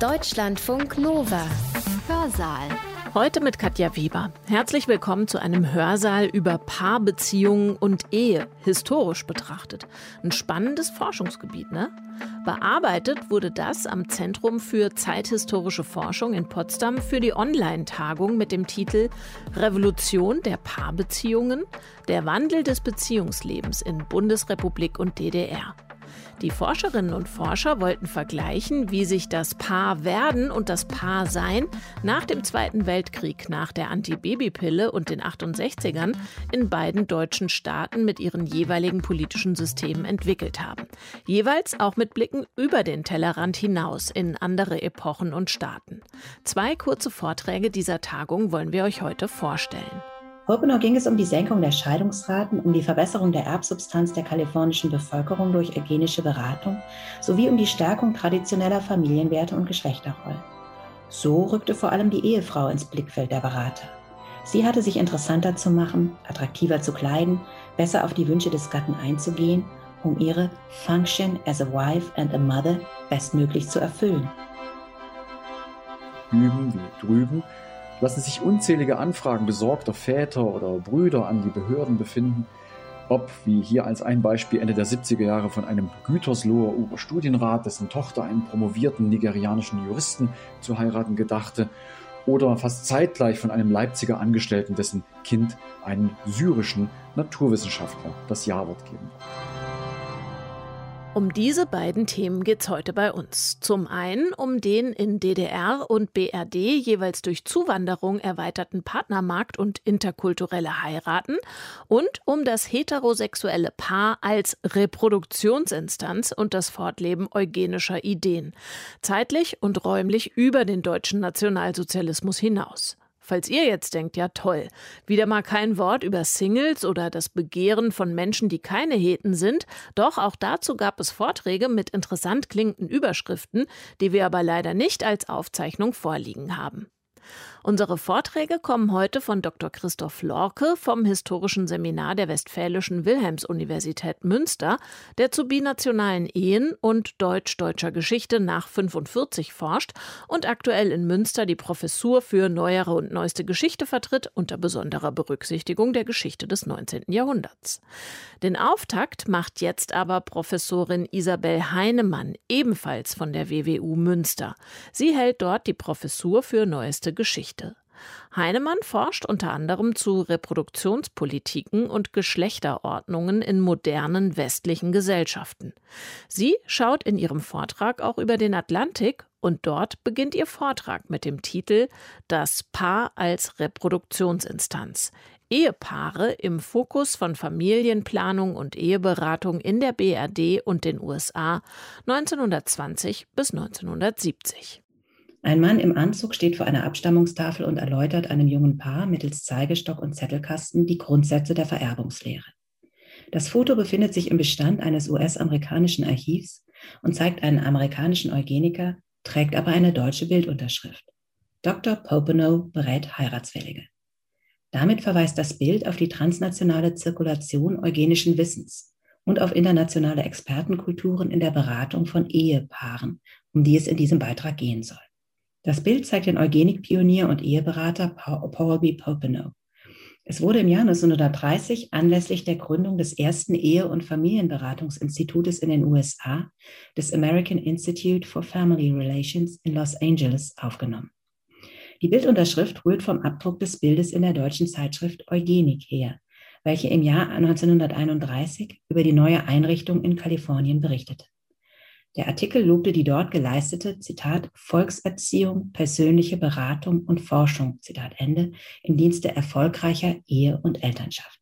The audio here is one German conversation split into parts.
Deutschlandfunk Nova. Hörsaal. Heute mit Katja Weber. Herzlich willkommen zu einem Hörsaal über Paarbeziehungen und Ehe, historisch betrachtet. Ein spannendes Forschungsgebiet, ne? Bearbeitet wurde das am Zentrum für zeithistorische Forschung in Potsdam für die Online-Tagung mit dem Titel Revolution der Paarbeziehungen, der Wandel des Beziehungslebens in Bundesrepublik und DDR. Die Forscherinnen und Forscher wollten vergleichen, wie sich das Paarwerden und das Paarsein nach dem Zweiten Weltkrieg, nach der Antibabypille und den 68ern in beiden deutschen Staaten mit ihren jeweiligen politischen Systemen entwickelt haben. Jeweils auch mit Blicken über den Tellerrand hinaus in andere Epochen und Staaten. Zwei kurze Vorträge dieser Tagung wollen wir euch heute vorstellen. Popenow ging es um die Senkung der Scheidungsraten, um die Verbesserung der Erbsubstanz der kalifornischen Bevölkerung durch eugenische Beratung sowie um die Stärkung traditioneller Familienwerte und Geschlechterrollen. So rückte vor allem die Ehefrau ins Blickfeld der Berater. Sie hatte sich interessanter zu machen, attraktiver zu kleiden, besser auf die Wünsche des Gatten einzugehen, um ihre Function as a Wife and a Mother bestmöglich zu erfüllen. Hüben wie drüben lassen sich unzählige Anfragen besorgter Väter oder Brüder an die Behörden befinden, ob, wie hier als ein Beispiel Ende der 70er Jahre von einem Gütersloher Oberstudienrat, dessen Tochter einen promovierten nigerianischen Juristen zu heiraten gedachte, oder fast zeitgleich von einem Leipziger Angestellten, dessen Kind einen syrischen Naturwissenschaftler das Ja-Wort geben wird. Um diese beiden Themen geht es heute bei uns. Zum einen um den in DDR und BRD jeweils durch Zuwanderung erweiterten Partnermarkt und interkulturelle Heiraten und um das heterosexuelle Paar als Reproduktionsinstanz und das Fortleben eugenischer Ideen. Zeitlich und räumlich über den deutschen Nationalsozialismus hinaus. Falls ihr jetzt denkt, ja toll, wieder mal kein Wort über Singles oder das Begehren von Menschen, die keine Heten sind, doch auch dazu gab es Vorträge mit interessant klingenden Überschriften, die wir aber leider nicht als Aufzeichnung vorliegen haben. Unsere Vorträge kommen heute von Dr. Christoph Lorke vom Historischen Seminar der Westfälischen Wilhelms-Universität Münster, der zu binationalen Ehen und deutsch-deutscher Geschichte nach 45 forscht und aktuell in Münster die Professur für neuere und neueste Geschichte vertritt, unter besonderer Berücksichtigung der Geschichte des 19. Jahrhunderts. Den Auftakt macht jetzt aber Professorin Isabel Heinemann, ebenfalls von der WWU Münster. Sie hält dort die Professur für neueste Geschichte. Geschichte. Heinemann forscht unter anderem zu Reproduktionspolitiken und Geschlechterordnungen in modernen westlichen Gesellschaften. Sie schaut in ihrem Vortrag auch über den Atlantik und dort beginnt ihr Vortrag mit dem Titel Das Paar als Reproduktionsinstanz. Ehepaare im Fokus von Familienplanung und Eheberatung in der BRD und den USA 1920 bis 1970. Ein Mann im Anzug steht vor einer Abstammungstafel und erläutert einem jungen Paar mittels Zeigestock und Zettelkasten die Grundsätze der Vererbungslehre. Das Foto befindet sich im Bestand eines US-amerikanischen Archivs und zeigt einen amerikanischen Eugeniker, trägt aber eine deutsche Bildunterschrift. Dr. Popenow berät Heiratswillige. Damit verweist das Bild auf die transnationale Zirkulation eugenischen Wissens und auf internationale Expertenkulturen in der Beratung von Ehepaaren, um die es in diesem Beitrag gehen soll. Das Bild zeigt den Eugenikpionier und Eheberater Paul B. Popenow. Es wurde im Jahr 1930 anlässlich der Gründung des ersten Ehe- und Familienberatungsinstitutes in den USA, des American Institute for Family Relations in Los Angeles, aufgenommen. Die Bildunterschrift rührt vom Abdruck des Bildes in der deutschen Zeitschrift Eugenik her, welche im Jahr 1931 über die neue Einrichtung in Kalifornien berichtete. Der Artikel lobte die dort geleistete, Zitat, Volkserziehung, persönliche Beratung und Forschung, Zitat Ende, im Dienste erfolgreicher Ehe und Elternschaft.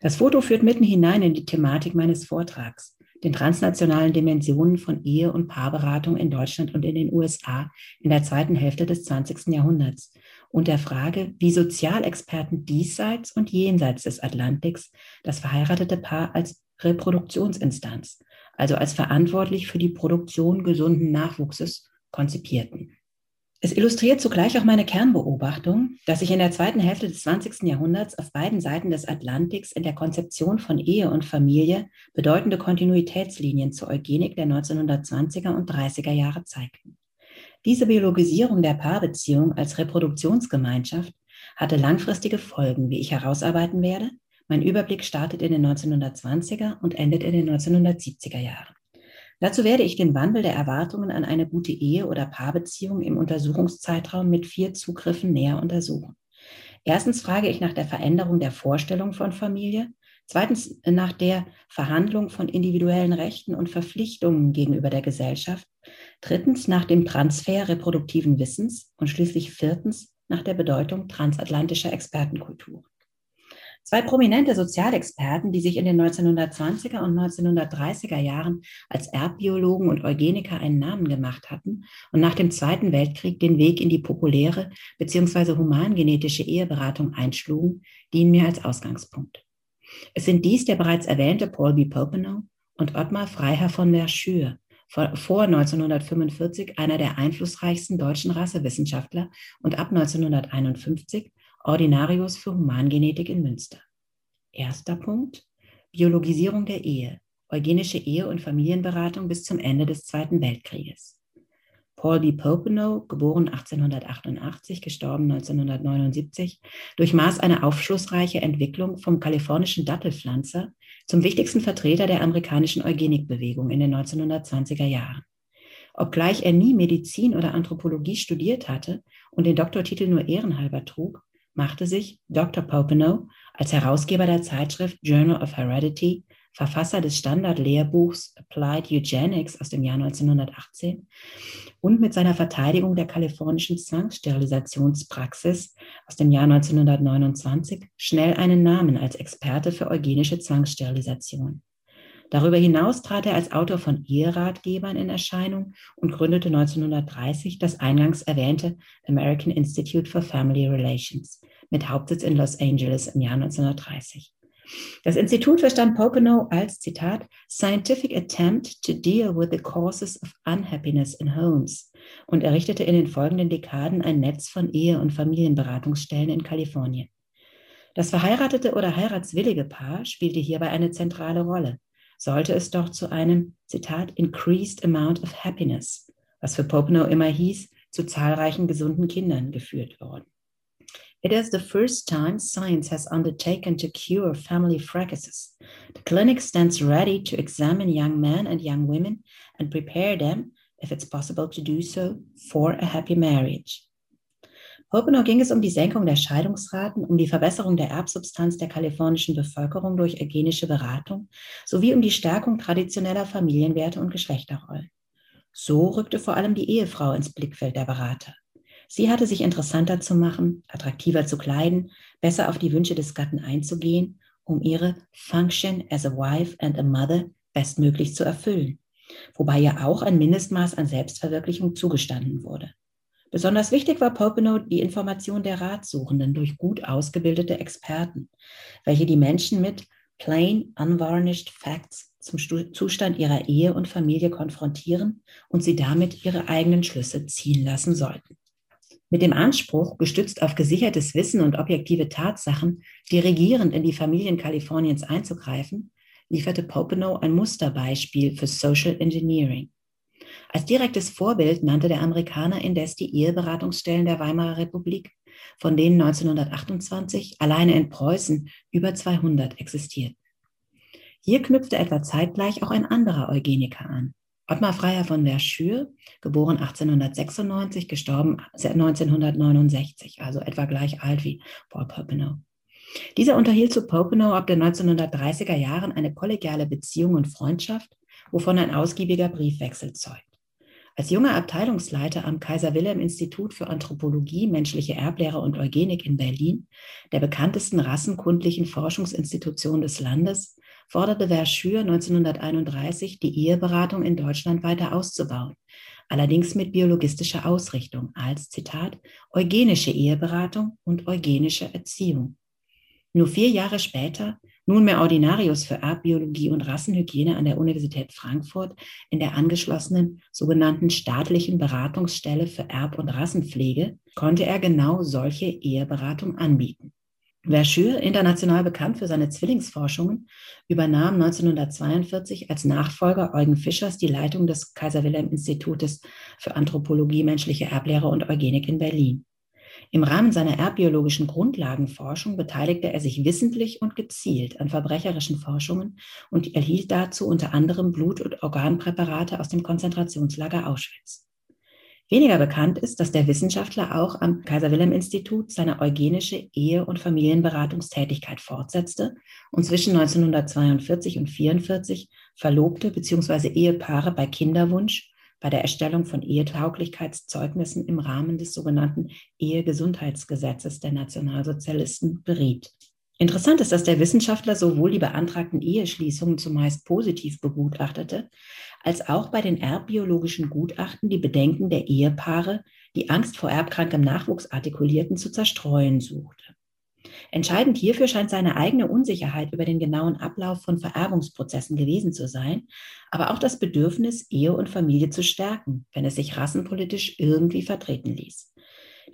Das Foto führt mitten hinein in die Thematik meines Vortrags, den transnationalen Dimensionen von Ehe- und Paarberatung in Deutschland und in den USA in der zweiten Hälfte des 20. Jahrhunderts und der Frage, wie Sozialexperten diesseits und jenseits des Atlantiks das verheiratete Paar als Reproduktionsinstanz, also als verantwortlich für die Produktion gesunden Nachwuchses, konzipierten. Es illustriert zugleich auch meine Kernbeobachtung, dass sich in der zweiten Hälfte des 20. Jahrhunderts auf beiden Seiten des Atlantiks in der Konzeption von Ehe und Familie bedeutende Kontinuitätslinien zur Eugenik der 1920er und 30er Jahre zeigten. Diese Biologisierung der Paarbeziehung als Reproduktionsgemeinschaft hatte langfristige Folgen, wie ich herausarbeiten werde. Mein Überblick startet in den 1920er und endet in den 1970er Jahren. Dazu werde ich den Wandel der Erwartungen an eine gute Ehe oder Paarbeziehung im Untersuchungszeitraum mit vier Zugriffen näher untersuchen. Erstens frage ich nach der Veränderung der Vorstellung von Familie, zweitens nach der Verhandlung von individuellen Rechten und Verpflichtungen gegenüber der Gesellschaft, drittens nach dem Transfer reproduktiven Wissens und schließlich viertens nach der Bedeutung transatlantischer Expertenkultur. Zwei prominente Sozialexperten, die sich in den 1920er und 1930er Jahren als Erbbiologen und Eugeniker einen Namen gemacht hatten und nach dem Zweiten Weltkrieg den Weg in die populäre bzw. humangenetische Eheberatung einschlugen, dienen mir als Ausgangspunkt. Es sind dies der bereits erwähnte Paul B. Popenow und Ottmar Freiherr von Verschür, vor 1945 einer der einflussreichsten deutschen Rassewissenschaftler und ab 1951 Ordinarius für Humangenetik in Münster. Erster Punkt. Biologisierung der Ehe, eugenische Ehe- und Familienberatung bis zum Ende des Zweiten Weltkrieges. Paul B. Popenow, geboren 1888, gestorben 1979, durchmaß eine aufschlussreiche Entwicklung vom kalifornischen Dattelpflanzer zum wichtigsten Vertreter der amerikanischen Eugenikbewegung in den 1920er Jahren. Obgleich er nie Medizin oder Anthropologie studiert hatte und den Doktortitel nur ehrenhalber trug, machte sich Dr. Popenow als Herausgeber der Zeitschrift Journal of Heredity Verfasser des Standardlehrbuchs Applied Eugenics aus dem Jahr 1918 und mit seiner Verteidigung der kalifornischen Zwangssterilisationspraxis aus dem Jahr 1929 schnell einen Namen als Experte für eugenische Zwangssterilisation. Darüber hinaus trat er als Autor von Eheratgebern in Erscheinung und gründete 1930 das eingangs erwähnte American Institute for Family Relations mit Hauptsitz in Los Angeles im Jahr 1930. Das Institut verstand Popenow als, Zitat, Scientific Attempt to Deal with the Causes of Unhappiness in Homes und errichtete in den folgenden Dekaden ein Netz von Ehe- und Familienberatungsstellen in Kalifornien. Das verheiratete oder heiratswillige Paar spielte hierbei eine zentrale Rolle, sollte es doch zu einem, Zitat, increased amount of happiness, was für Popenow immer hieß, zu zahlreichen gesunden Kindern geführt worden. It is the first time science has undertaken to cure family fracases. The clinic stands ready to examine young men and young women and prepare them, if it's possible to do so, for a happy marriage. Popenow ging es um die Senkung der Scheidungsraten, um die Verbesserung der Erbsubstanz der kalifornischen Bevölkerung durch eugenische Beratung sowie um die Stärkung traditioneller Familienwerte und Geschlechterrollen. So rückte vor allem die Ehefrau ins Blickfeld der Berater. Sie hatte sich interessanter zu machen, attraktiver zu kleiden, besser auf die Wünsche des Gatten einzugehen, um ihre Function as a wife and a mother bestmöglich zu erfüllen, wobei ihr auch ein Mindestmaß an Selbstverwirklichung zugestanden wurde. Besonders wichtig war Popenow die Information der Ratsuchenden durch gut ausgebildete Experten, welche die Menschen mit plain, unvarnished facts zum Zustand ihrer Ehe und Familie konfrontieren und sie damit ihre eigenen Schlüsse ziehen lassen sollten. Mit dem Anspruch, gestützt auf gesichertes Wissen und objektive Tatsachen, dirigierend in die Familien Kaliforniens einzugreifen, lieferte Popenow ein Musterbeispiel für Social Engineering. Als direktes Vorbild nannte der Amerikaner indes die Eheberatungsstellen der Weimarer Republik, von denen 1928 alleine in Preußen über 200 existierten. Hier knüpfte etwa zeitgleich auch ein anderer Eugeniker an, Ottmar Freier von Verschür, geboren 1896, gestorben 1969, also etwa gleich alt wie Paul Popenow. Dieser unterhielt zu Popenow ab den 1930er Jahren eine kollegiale Beziehung und Freundschaft, wovon ein ausgiebiger Briefwechsel zeugt. Als junger Abteilungsleiter am Kaiser Wilhelm Institut für Anthropologie, menschliche Erblehre und Eugenik in Berlin, der bekanntesten rassenkundlichen Forschungsinstitution des Landes, forderte Verschür 1931, die Eheberatung in Deutschland weiter auszubauen, allerdings mit biologistischer Ausrichtung als, Zitat, eugenische Eheberatung und eugenische Erziehung. Nur vier Jahre später, nunmehr Ordinarius für Erbbiologie und Rassenhygiene an der Universität Frankfurt in der angeschlossenen sogenannten staatlichen Beratungsstelle für Erb- und Rassenpflege, konnte er genau solche Eheberatung anbieten. Verschure, international bekannt für seine Zwillingsforschungen, übernahm 1942 als Nachfolger Eugen Fischers die Leitung des Kaiser Wilhelm Institutes für Anthropologie, menschliche Erblehre und Eugenik in Berlin. Im Rahmen seiner erbbiologischen Grundlagenforschung beteiligte er sich wissentlich und gezielt an verbrecherischen Forschungen und erhielt dazu unter anderem Blut- und Organpräparate aus dem Konzentrationslager Auschwitz. Weniger bekannt ist, dass der Wissenschaftler auch am Kaiser Wilhelm Institut seine eugenische Ehe- und Familienberatungstätigkeit fortsetzte und zwischen 1942 und 1944 Verlobte bzw. Ehepaare bei Kinderwunsch bei der Erstellung von Ehetauglichkeitszeugnissen im Rahmen des sogenannten Ehegesundheitsgesetzes der Nationalsozialisten beriet. Interessant ist, dass der Wissenschaftler sowohl die beantragten Eheschließungen zumeist positiv begutachtete, als auch bei den erbbiologischen Gutachten die Bedenken der Ehepaare, die Angst vor erbkrankem Nachwuchs artikulierten, zu zerstreuen suchte. Entscheidend hierfür scheint seine eigene Unsicherheit über den genauen Ablauf von Vererbungsprozessen gewesen zu sein, aber auch das Bedürfnis, Ehe und Familie zu stärken, wenn es sich rassenpolitisch irgendwie vertreten ließ.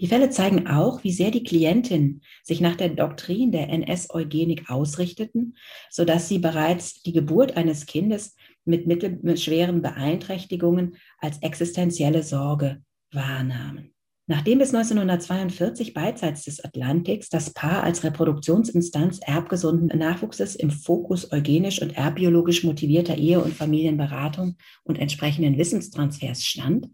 Die Fälle zeigen auch, wie sehr die Klientinnen sich nach der Doktrin der NS-Eugenik ausrichteten, sodass sie bereits die Geburt eines Kindes mit mittelschweren Beeinträchtigungen als existenzielle Sorge wahrnahmen. Nachdem bis 1942 beidseits des Atlantiks das Paar als Reproduktionsinstanz erbgesunden Nachwuchses im Fokus eugenisch und erbbiologisch motivierter Ehe- und Familienberatung und entsprechenden Wissenstransfers stand,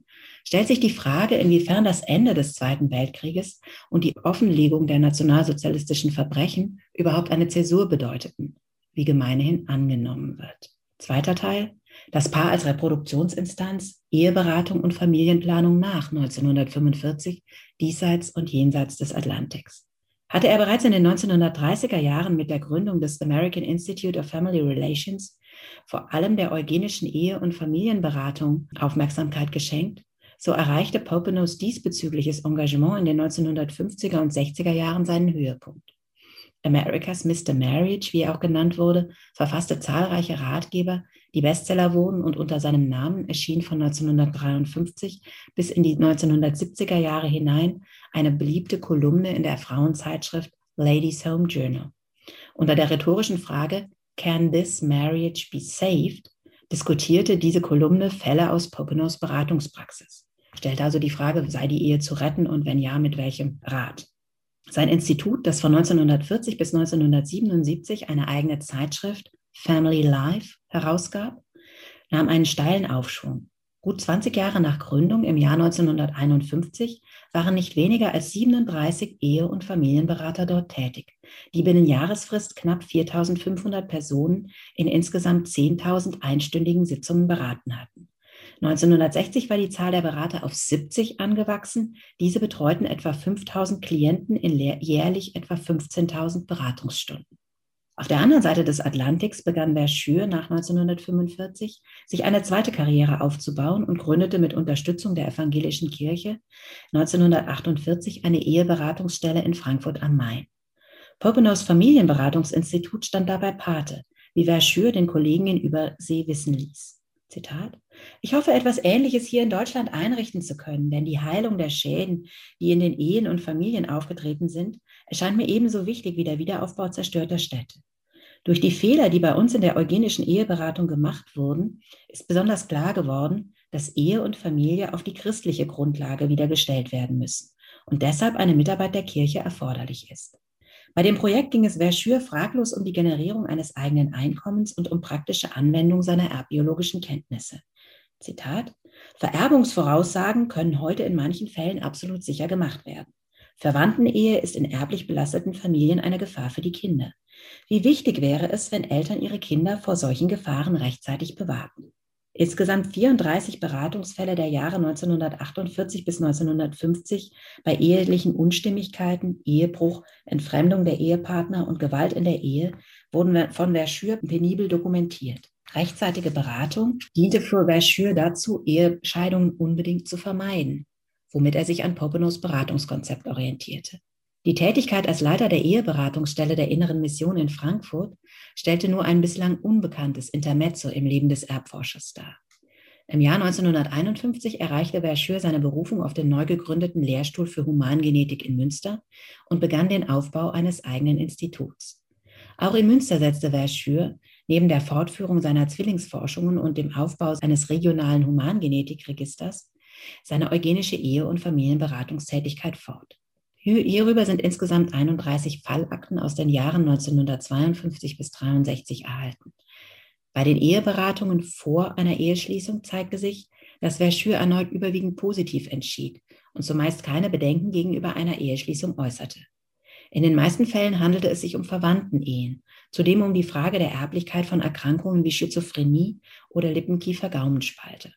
stellt sich die Frage, inwiefern das Ende des Zweiten Weltkrieges und die Offenlegung der nationalsozialistischen Verbrechen überhaupt eine Zäsur bedeuteten, wie gemeinhin angenommen wird. Zweiter Teil. Das Paar als Reproduktionsinstanz, Eheberatung und Familienplanung nach 1945, diesseits und jenseits des Atlantiks. Hatte er bereits in den 1930er Jahren mit der Gründung des American Institute of Family Relations vor allem der eugenischen Ehe- und Familienberatung Aufmerksamkeit geschenkt, so erreichte Popenows diesbezügliches Engagement in den 1950er und 60er Jahren seinen Höhepunkt. America's Mr. Marriage, wie er auch genannt wurde, verfasste zahlreiche Ratgeber, die Bestseller wurden und unter seinem Namen erschien von 1953 bis in die 1970er Jahre hinein eine beliebte Kolumne in der Frauenzeitschrift Ladies Home Journal. Unter der rhetorischen Frage Can this marriage be saved? diskutierte diese Kolumne Fälle aus Popenows Beratungspraxis stellt also die Frage, sei die Ehe zu retten und wenn ja, mit welchem Rat. Sein Institut, das von 1940 bis 1977 eine eigene Zeitschrift Family Life herausgab, nahm einen steilen Aufschwung. Gut 20 Jahre nach Gründung im Jahr 1951 waren nicht weniger als 37 Ehe- und Familienberater dort tätig, die binnen Jahresfrist knapp 4500 Personen in insgesamt 10.000 einstündigen Sitzungen beraten hatten. 1960 war die Zahl der Berater auf 70 angewachsen. Diese betreuten etwa 5000 Klienten in jährlich etwa 15.000 Beratungsstunden. Auf der anderen Seite des Atlantiks begann Verschure nach 1945, sich eine zweite Karriere aufzubauen und gründete mit Unterstützung der evangelischen Kirche 1948 eine Eheberatungsstelle in Frankfurt am Main. Popenows Familienberatungsinstitut stand dabei Pate, wie Verschure den Kollegen in Übersee wissen ließ. Zitat, ich hoffe, etwas Ähnliches hier in Deutschland einrichten zu können, denn die Heilung der Schäden, die in den Ehen und Familien aufgetreten sind, erscheint mir ebenso wichtig wie der Wiederaufbau zerstörter Städte. Durch die Fehler, die bei uns in der eugenischen Eheberatung gemacht wurden, ist besonders klar geworden, dass Ehe und Familie auf die christliche Grundlage wiedergestellt werden müssen und deshalb eine Mitarbeit der Kirche erforderlich ist. Bei dem Projekt ging es Verschür fraglos um die Generierung eines eigenen Einkommens und um praktische Anwendung seiner erbbiologischen Kenntnisse. Zitat, Vererbungsvoraussagen können heute in manchen Fällen absolut sicher gemacht werden. Verwandtenehe ist in erblich belasteten Familien eine Gefahr für die Kinder. Wie wichtig wäre es, wenn Eltern ihre Kinder vor solchen Gefahren rechtzeitig bewahrten? Insgesamt 34 Beratungsfälle der Jahre 1948 bis 1950 bei ehelichen Unstimmigkeiten, Ehebruch, Entfremdung der Ehepartner und Gewalt in der Ehe wurden von Verschür penibel dokumentiert. Rechtzeitige Beratung diente für Verschür dazu, Ehescheidungen unbedingt zu vermeiden, womit er sich an Popenows Beratungskonzept orientierte. Die Tätigkeit als Leiter der Eheberatungsstelle der Inneren Mission in Frankfurt stellte nur ein bislang unbekanntes Intermezzo im Leben des Erbforschers dar. Im Jahr 1951 erreichte Verschür seine Berufung auf den neu gegründeten Lehrstuhl für Humangenetik in Münster und begann den Aufbau eines eigenen Instituts. Auch in Münster setzte Verschür neben der Fortführung seiner Zwillingsforschungen und dem Aufbau eines regionalen Humangenetikregisters seine eugenische Ehe- und Familienberatungstätigkeit fort. Hierüber sind insgesamt 31 Fallakten aus den Jahren 1952 bis 1963 erhalten. Bei den Eheberatungen vor einer Eheschließung zeigte sich, dass Verschür erneut überwiegend positiv entschied und zumeist keine Bedenken gegenüber einer Eheschließung äußerte. In den meisten Fällen handelte es sich um Verwandtenehen, zudem um die Frage der Erblichkeit von Erkrankungen wie Schizophrenie oder Lippenkiefer-Gaumenspalte.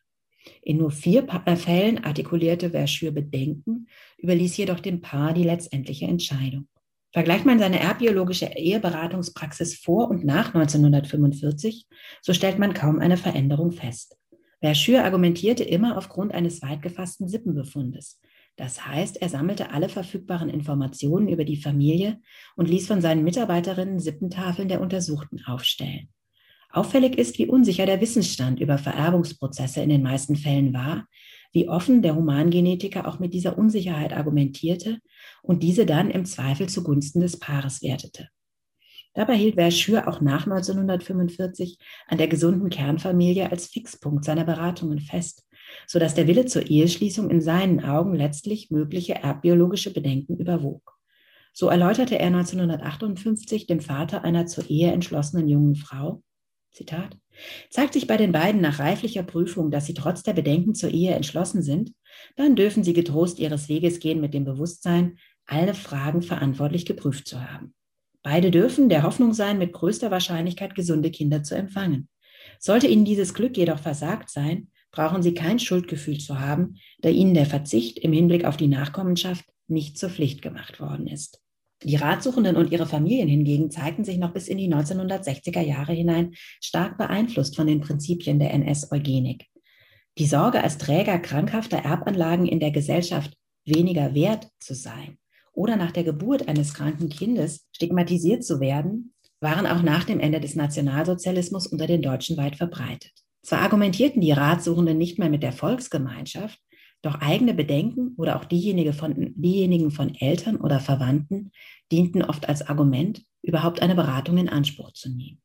In nur vier äh, Fällen artikulierte Verschür Bedenken, überließ jedoch dem Paar die letztendliche Entscheidung. Vergleicht man seine erbbiologische Eheberatungspraxis vor und nach 1945, so stellt man kaum eine Veränderung fest. Verschür argumentierte immer aufgrund eines weit gefassten Sippenbefundes. Das heißt, er sammelte alle verfügbaren Informationen über die Familie und ließ von seinen Mitarbeiterinnen Sippentafeln der Untersuchten aufstellen. Auffällig ist, wie unsicher der Wissensstand über Vererbungsprozesse in den meisten Fällen war, wie offen der Humangenetiker auch mit dieser Unsicherheit argumentierte und diese dann im Zweifel zugunsten des Paares wertete. Dabei hielt Verschür auch nach 1945 an der gesunden Kernfamilie als Fixpunkt seiner Beratungen fest, sodass der Wille zur Eheschließung in seinen Augen letztlich mögliche erbbiologische Bedenken überwog. So erläuterte er 1958 dem Vater einer zur Ehe entschlossenen jungen Frau, Zitat, zeigt sich bei den beiden nach reiflicher Prüfung, dass sie trotz der Bedenken zur Ehe entschlossen sind, dann dürfen sie getrost ihres Weges gehen mit dem Bewusstsein, alle Fragen verantwortlich geprüft zu haben. Beide dürfen der Hoffnung sein, mit größter Wahrscheinlichkeit gesunde Kinder zu empfangen. Sollte ihnen dieses Glück jedoch versagt sein, brauchen sie kein Schuldgefühl zu haben, da ihnen der Verzicht im Hinblick auf die Nachkommenschaft nicht zur Pflicht gemacht worden ist. Die Ratsuchenden und ihre Familien hingegen zeigten sich noch bis in die 1960er Jahre hinein stark beeinflusst von den Prinzipien der NS-Eugenik. Die Sorge, als Träger krankhafter Erbanlagen in der Gesellschaft weniger wert zu sein oder nach der Geburt eines kranken Kindes stigmatisiert zu werden, waren auch nach dem Ende des Nationalsozialismus unter den Deutschen weit verbreitet. Zwar argumentierten die Ratsuchenden nicht mehr mit der Volksgemeinschaft, doch eigene Bedenken oder auch diejenige von, diejenigen von Eltern oder Verwandten dienten oft als Argument, überhaupt eine Beratung in Anspruch zu nehmen.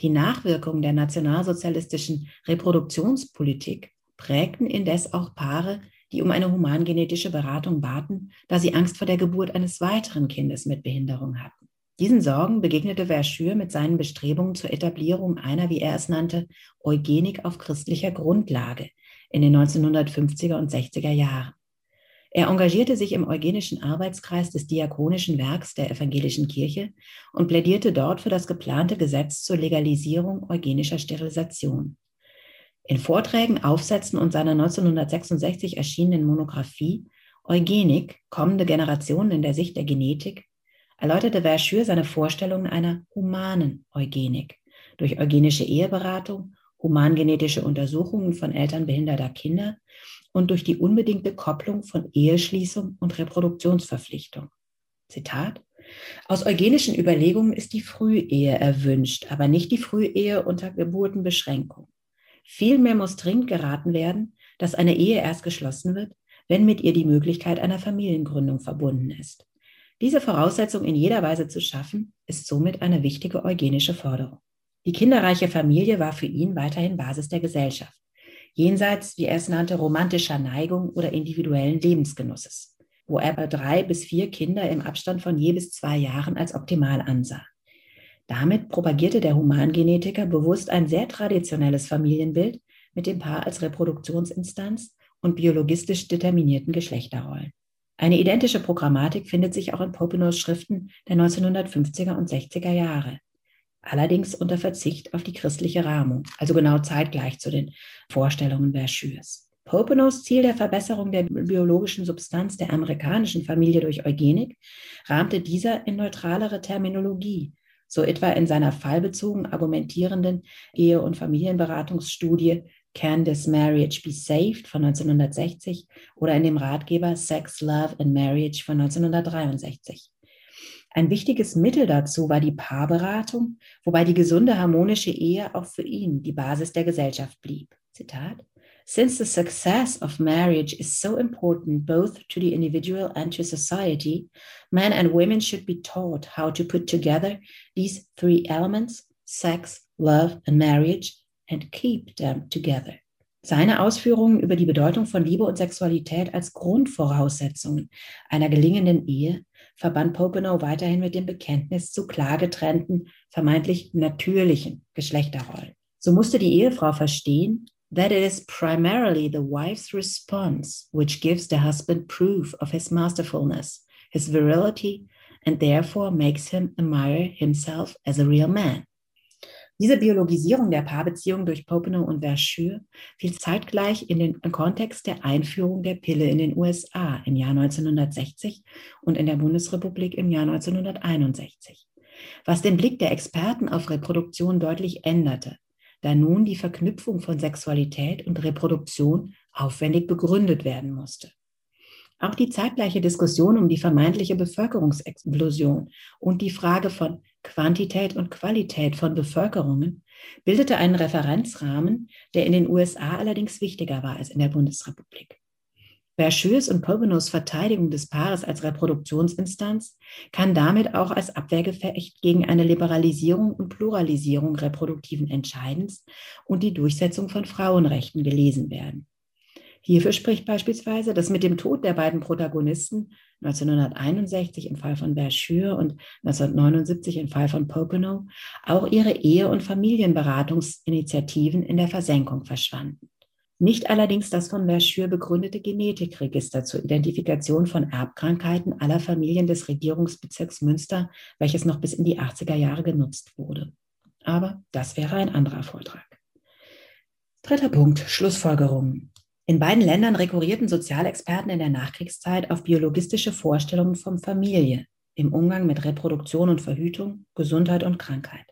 Die Nachwirkungen der nationalsozialistischen Reproduktionspolitik prägten indes auch Paare, die um eine humangenetische Beratung baten, da sie Angst vor der Geburt eines weiteren Kindes mit Behinderung hatten. Diesen Sorgen begegnete Verschür mit seinen Bestrebungen zur Etablierung einer, wie er es nannte, Eugenik auf christlicher Grundlage, in den 1950er und 60er Jahren. Er engagierte sich im eugenischen Arbeitskreis des Diakonischen Werks der Evangelischen Kirche und plädierte dort für das geplante Gesetz zur Legalisierung eugenischer Sterilisation. In Vorträgen, Aufsätzen und seiner 1966 erschienenen Monographie Eugenik, kommende Generationen in der Sicht der Genetik, erläuterte Verschür seine Vorstellungen einer humanen Eugenik durch eugenische Eheberatung humangenetische Untersuchungen von Eltern behinderter Kinder und durch die unbedingte Kopplung von Eheschließung und Reproduktionsverpflichtung. Zitat. Aus eugenischen Überlegungen ist die Frühehe erwünscht, aber nicht die Frühehe unter Geburtenbeschränkung. Vielmehr muss dringend geraten werden, dass eine Ehe erst geschlossen wird, wenn mit ihr die Möglichkeit einer Familiengründung verbunden ist. Diese Voraussetzung in jeder Weise zu schaffen, ist somit eine wichtige eugenische Forderung. Die kinderreiche Familie war für ihn weiterhin Basis der Gesellschaft, jenseits, wie er es nannte, romantischer Neigung oder individuellen Lebensgenusses, wo er bei drei bis vier Kinder im Abstand von je bis zwei Jahren als optimal ansah. Damit propagierte der Humangenetiker bewusst ein sehr traditionelles Familienbild mit dem Paar als Reproduktionsinstanz und biologistisch determinierten Geschlechterrollen. Eine identische Programmatik findet sich auch in Popenows Schriften der 1950er und 60er Jahre, allerdings unter Verzicht auf die christliche Rahmung, also genau zeitgleich zu den Vorstellungen Verschürs. Popenows Ziel der Verbesserung der biologischen Substanz der amerikanischen Familie durch Eugenik rahmte dieser in neutralere Terminologie, so etwa in seiner fallbezogen argumentierenden Ehe- und Familienberatungsstudie Can This Marriage Be Saved von 1960 oder in dem Ratgeber Sex, Love and Marriage von 1963. Ein wichtiges Mittel dazu war die Paarberatung, wobei die gesunde harmonische Ehe auch für ihn die Basis der Gesellschaft blieb. Zitat. Since the success of marriage is so important both to the individual and to society, men and women should be taught how to put together these three elements sex, love and marriage and keep them together. Seine Ausführungen über die Bedeutung von Liebe und Sexualität als Grundvoraussetzungen einer gelingenden Ehe verband Popenow weiterhin mit dem Bekenntnis zu klar getrennten, vermeintlich natürlichen Geschlechterrollen. So musste die Ehefrau verstehen, that it is primarily the wife's response which gives the husband proof of his masterfulness, his virility, and therefore makes him admire himself as a real man. Diese Biologisierung der Paarbeziehung durch Popenow und Verschure fiel zeitgleich in den Kontext der Einführung der Pille in den USA im Jahr 1960 und in der Bundesrepublik im Jahr 1961, was den Blick der Experten auf Reproduktion deutlich änderte da nun die Verknüpfung von Sexualität und Reproduktion aufwendig begründet werden musste. Auch die zeitgleiche Diskussion um die vermeintliche Bevölkerungsexplosion und die Frage von Quantität und Qualität von Bevölkerungen bildete einen Referenzrahmen, der in den USA allerdings wichtiger war als in der Bundesrepublik. Verschures und Popenows Verteidigung des Paares als Reproduktionsinstanz kann damit auch als Abwehrgefecht gegen eine Liberalisierung und Pluralisierung reproduktiven Entscheidens und die Durchsetzung von Frauenrechten gelesen werden. Hierfür spricht beispielsweise, dass mit dem Tod der beiden Protagonisten 1961 im Fall von Verschure und 1979 im Fall von Popenow auch ihre Ehe- und Familienberatungsinitiativen in der Versenkung verschwanden nicht allerdings das von Verschure begründete Genetikregister zur Identifikation von Erbkrankheiten aller Familien des Regierungsbezirks Münster, welches noch bis in die 80er Jahre genutzt wurde. Aber das wäre ein anderer Vortrag. Dritter Punkt, Schlussfolgerungen. In beiden Ländern rekurrierten Sozialexperten in der Nachkriegszeit auf biologistische Vorstellungen von Familie im Umgang mit Reproduktion und Verhütung, Gesundheit und Krankheit.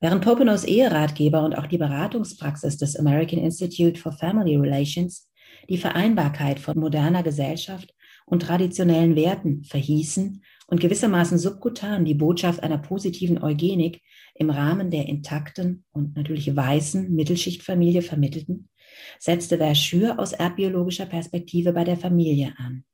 Während Popenows Eheratgeber und auch die Beratungspraxis des American Institute for Family Relations die Vereinbarkeit von moderner Gesellschaft und traditionellen Werten verhießen und gewissermaßen subkutan die Botschaft einer positiven Eugenik im Rahmen der intakten und natürlich weißen Mittelschichtfamilie vermittelten, setzte Verschure aus erbbiologischer Perspektive bei der Familie an.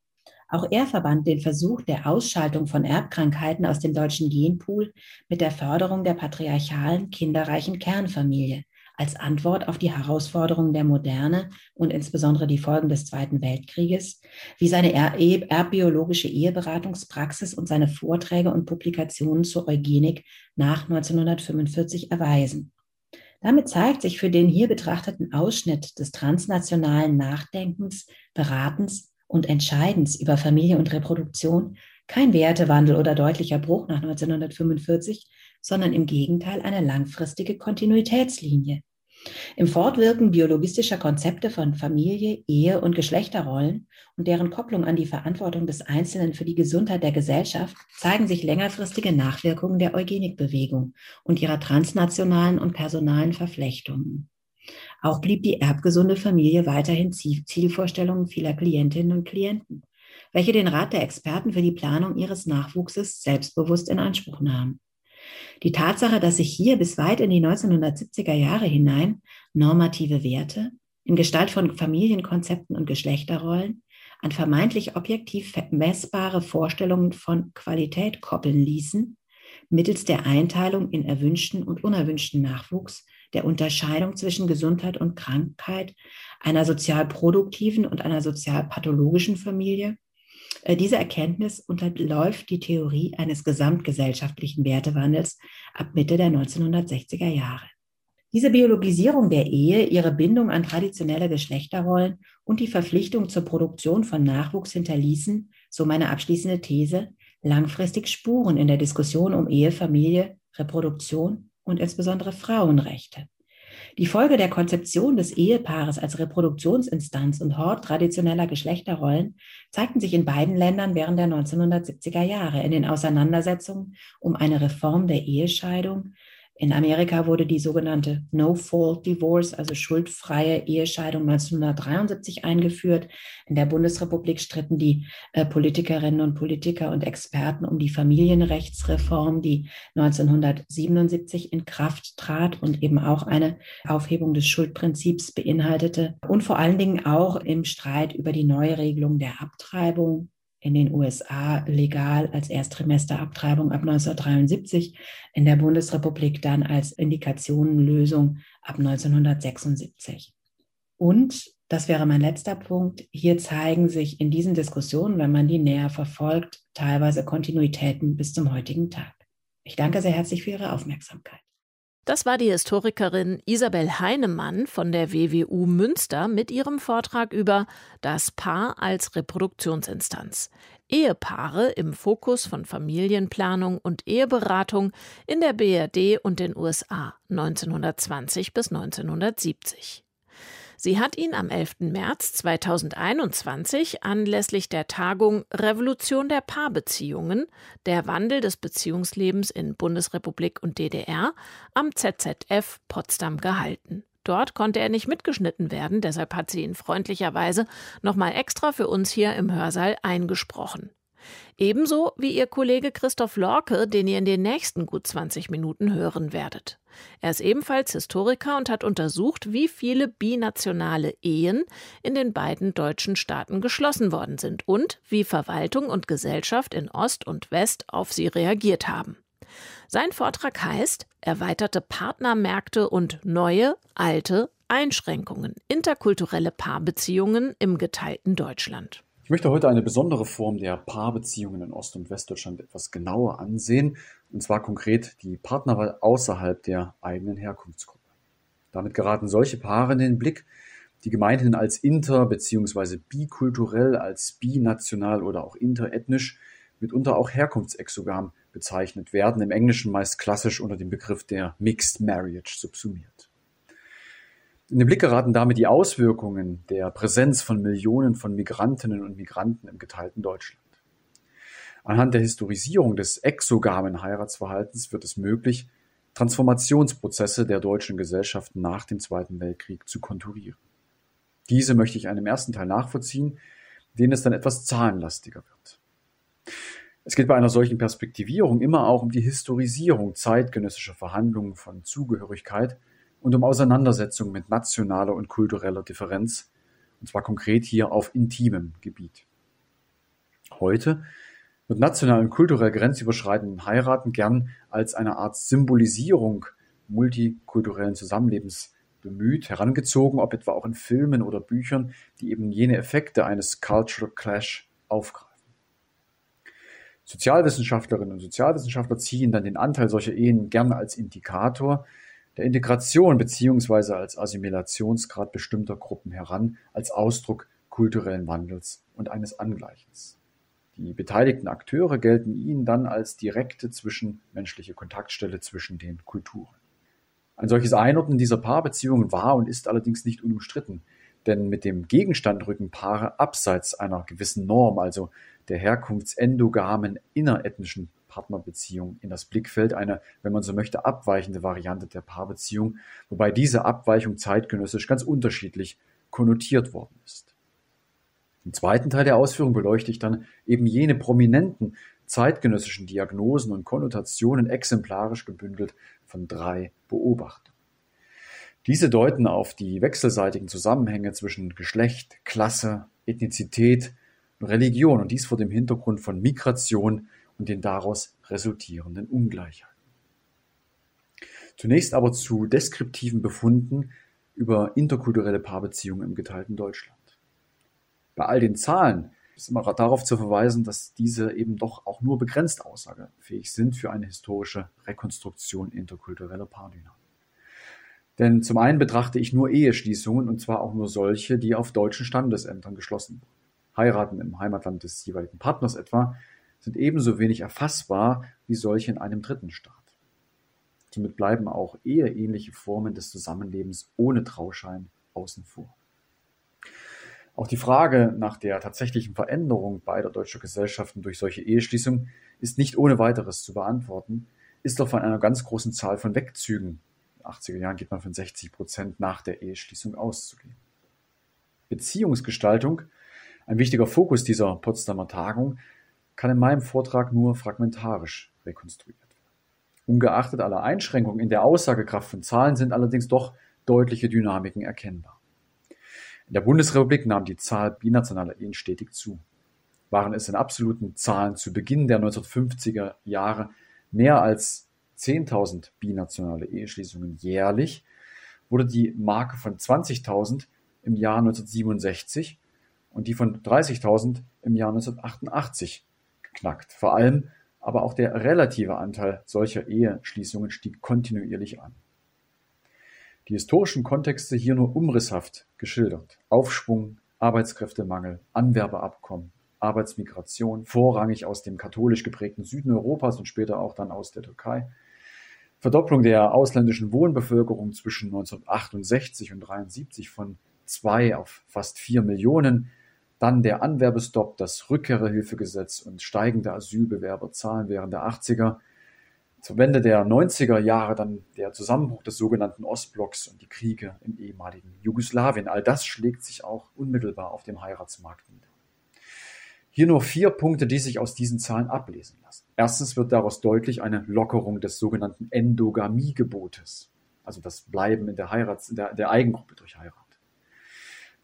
Auch er verband den Versuch der Ausschaltung von Erbkrankheiten aus dem deutschen Genpool mit der Förderung der patriarchalen, kinderreichen Kernfamilie als Antwort auf die Herausforderungen der Moderne und insbesondere die Folgen des Zweiten Weltkrieges, wie seine erbbiologische Eheberatungspraxis und seine Vorträge und Publikationen zur Eugenik nach 1945 erweisen. Damit zeigt sich für den hier betrachteten Ausschnitt des transnationalen Nachdenkens, Beratens und Entscheidens über Familie und Reproduktion kein Wertewandel oder deutlicher Bruch nach 1945, sondern im Gegenteil eine langfristige Kontinuitätslinie. Im Fortwirken biologistischer Konzepte von Familie, Ehe und Geschlechterrollen und deren Kopplung an die Verantwortung des Einzelnen für die Gesundheit der Gesellschaft zeigen sich längerfristige Nachwirkungen der Eugenikbewegung und ihrer transnationalen und personalen Verflechtungen. Auch blieb die erbgesunde Familie weiterhin Zielvorstellungen vieler Klientinnen und Klienten, welche den Rat der Experten für die Planung ihres Nachwuchses selbstbewusst in Anspruch nahmen. Die Tatsache, dass sich hier bis weit in die 1970er Jahre hinein normative Werte in Gestalt von Familienkonzepten und Geschlechterrollen an vermeintlich objektiv messbare Vorstellungen von Qualität koppeln ließen, mittels der Einteilung in erwünschten und unerwünschten Nachwuchs, der Unterscheidung zwischen Gesundheit und Krankheit, einer sozial produktiven und einer sozial pathologischen Familie. Äh, diese Erkenntnis unterläuft die Theorie eines gesamtgesellschaftlichen Wertewandels ab Mitte der 1960er Jahre. Diese Biologisierung der Ehe, ihre Bindung an traditionelle Geschlechterrollen und die Verpflichtung zur Produktion von Nachwuchs hinterließen, so meine abschließende These, langfristig Spuren in der Diskussion um Ehe, Familie, Reproduktion und insbesondere Frauenrechte. Die Folge der Konzeption des Ehepaares als Reproduktionsinstanz und Hort traditioneller Geschlechterrollen zeigten sich in beiden Ländern während der 1970er Jahre in den Auseinandersetzungen um eine Reform der Ehescheidung, In Amerika wurde die sogenannte No-Fault Divorce, also schuldfreie Ehescheidung 1973 eingeführt. In der Bundesrepublik stritten die äh, Politikerinnen und Politiker und Experten um die Familienrechtsreform, die 1977 in Kraft trat und eben auch eine Aufhebung des Schuldprinzips beinhaltete. Und vor allen Dingen auch im Streit über die Neuregelung der Abtreibung in den USA legal als Ersttrimesterabtreibung ab 1973, in der Bundesrepublik dann als Indikationenlösung ab 1976. Und, das wäre mein letzter Punkt, hier zeigen sich in diesen Diskussionen, wenn man die näher verfolgt, teilweise Kontinuitäten bis zum heutigen Tag. Ich danke sehr herzlich für Ihre Aufmerksamkeit. Das war die Historikerin Isabel Heinemann von der WWU Münster mit ihrem Vortrag über das Paar als Reproduktionsinstanz. Ehepaare im Fokus von Familienplanung und Eheberatung in der BRD und den USA 1920 bis 1970. Sie hat ihn am 11. März 2021 anlässlich der Tagung Revolution der Paarbeziehungen, der Wandel des Beziehungslebens in Bundesrepublik und DDR am ZZF Potsdam gehalten. Dort konnte er nicht mitgeschnitten werden, deshalb hat sie ihn freundlicherweise nochmal extra für uns hier im Hörsaal eingesprochen. Ebenso wie ihr Kollege Christoph Lorke, den ihr in den nächsten gut 20 Minuten hören werdet. Er ist ebenfalls Historiker und hat untersucht, wie viele binationale Ehen in den beiden deutschen Staaten geschlossen worden sind und wie Verwaltung und Gesellschaft in Ost und West auf sie reagiert haben. Sein Vortrag heißt Erweiterte Partnermärkte und neue, alte Einschränkungen, interkulturelle Paarbeziehungen im geteilten Deutschland. Ich möchte heute eine besondere Form der Paarbeziehungen in Ost- und Westdeutschland etwas genauer ansehen, und zwar konkret die Partnerwahl außerhalb der eigenen Herkunftsgruppe. Damit geraten solche Paare in den Blick, die gemeinhin als inter- bzw. bikulturell, als binational oder auch interethnisch, mitunter auch herkunftsexogam bezeichnet werden, im Englischen meist klassisch unter dem Begriff der Mixed Marriage subsumiert. In den Blick geraten damit die Auswirkungen der Präsenz von Millionen von Migrantinnen und Migranten im geteilten Deutschland. Anhand der Historisierung des exogamen Heiratsverhaltens wird es möglich, Transformationsprozesse der deutschen Gesellschaft nach dem Zweiten Weltkrieg zu konturieren. Diese möchte ich einem ersten Teil nachvollziehen, denen es dann etwas zahlenlastiger wird. Es geht bei einer solchen Perspektivierung immer auch um die Historisierung zeitgenössischer Verhandlungen von Zugehörigkeit und um Auseinandersetzungen mit nationaler und kultureller Differenz, und zwar konkret hier auf intimem Gebiet. Heute wird national und kulturell grenzüberschreitenden Heiraten gern als eine Art Symbolisierung multikulturellen Zusammenlebens bemüht, herangezogen, ob etwa auch in Filmen oder Büchern, die eben jene Effekte eines Cultural Clash aufgreifen. Sozialwissenschaftlerinnen und Sozialwissenschaftler ziehen dann den Anteil solcher Ehen gern als Indikator der Integration beziehungsweise als Assimilationsgrad bestimmter Gruppen heran, als Ausdruck kulturellen Wandels und eines Angleichens. Die beteiligten Akteure gelten ihnen dann als direkte zwischenmenschliche Kontaktstelle zwischen den Kulturen. Ein solches Einordnen dieser Paarbeziehungen war und ist allerdings nicht unumstritten, denn mit dem Gegenstand rücken Paare abseits einer gewissen Norm, also der herkunftsendogamen innerethnischen Partnerbeziehung in das Blickfeld, eine, wenn man so möchte, abweichende Variante der Paarbeziehung, wobei diese Abweichung zeitgenössisch ganz unterschiedlich konnotiert worden ist. Im zweiten Teil der Ausführung beleuchte ich dann eben jene prominenten zeitgenössischen Diagnosen und Konnotationen exemplarisch gebündelt von drei Beobachtungen. Diese deuten auf die wechselseitigen Zusammenhänge zwischen Geschlecht, Klasse, Ethnizität Religion und dies vor dem Hintergrund von Migration, und den daraus resultierenden Ungleichheiten. Zunächst aber zu deskriptiven Befunden über interkulturelle Paarbeziehungen im geteilten Deutschland. Bei all den Zahlen ist immer darauf zu verweisen, dass diese eben doch auch nur begrenzt aussagefähig sind für eine historische Rekonstruktion interkultureller Paardynamik. Denn zum einen betrachte ich nur Eheschließungen und zwar auch nur solche, die auf deutschen Standesämtern geschlossen wurden. Heiraten im Heimatland des jeweiligen Partners etwa sind ebenso wenig erfassbar wie solche in einem dritten Staat. Somit bleiben auch eheähnliche Formen des Zusammenlebens ohne Trauschein außen vor. Auch die Frage nach der tatsächlichen Veränderung beider deutscher Gesellschaften durch solche Eheschließungen ist nicht ohne weiteres zu beantworten, ist doch von einer ganz großen Zahl von Wegzügen. In den 80er Jahren geht man von 60 Prozent nach der Eheschließung auszugehen. Beziehungsgestaltung, ein wichtiger Fokus dieser Potsdamer Tagung, kann in meinem Vortrag nur fragmentarisch rekonstruiert werden. Ungeachtet aller Einschränkungen in der Aussagekraft von Zahlen sind allerdings doch deutliche Dynamiken erkennbar. In der Bundesrepublik nahm die Zahl binationaler Ehen stetig zu. Waren es in absoluten Zahlen zu Beginn der 1950er Jahre mehr als 10.000 binationale Eheschließungen jährlich, wurde die Marke von 20.000 im Jahr 1967 und die von 30.000 im Jahr 1988 geknackt. Vor allem aber auch der relative Anteil solcher Eheschließungen stieg kontinuierlich an. Die historischen Kontexte hier nur umrisshaft geschildert. Aufschwung, Arbeitskräftemangel, Anwerbeabkommen, Arbeitsmigration, vorrangig aus dem katholisch geprägten Süden Europas und später auch dann aus der Türkei. Verdopplung der ausländischen Wohnbevölkerung zwischen 1968 und 1973 von zwei auf fast vier Millionen, dann der Anwerbestopp, das Rückkehrerhilfegesetz und steigende Asylbewerberzahlen während der 80er, zur Wende der 90er Jahre dann der Zusammenbruch des sogenannten Ostblocks und die Kriege im ehemaligen Jugoslawien. All das schlägt sich auch unmittelbar auf dem Heiratsmarkt nieder. Hier nur vier Punkte, die sich aus diesen Zahlen ablesen lassen. Erstens wird daraus deutlich eine Lockerung des sogenannten Endogamie-Gebotes, also das Bleiben in der, Heirats-, der, der Eigengruppe durch Heirat.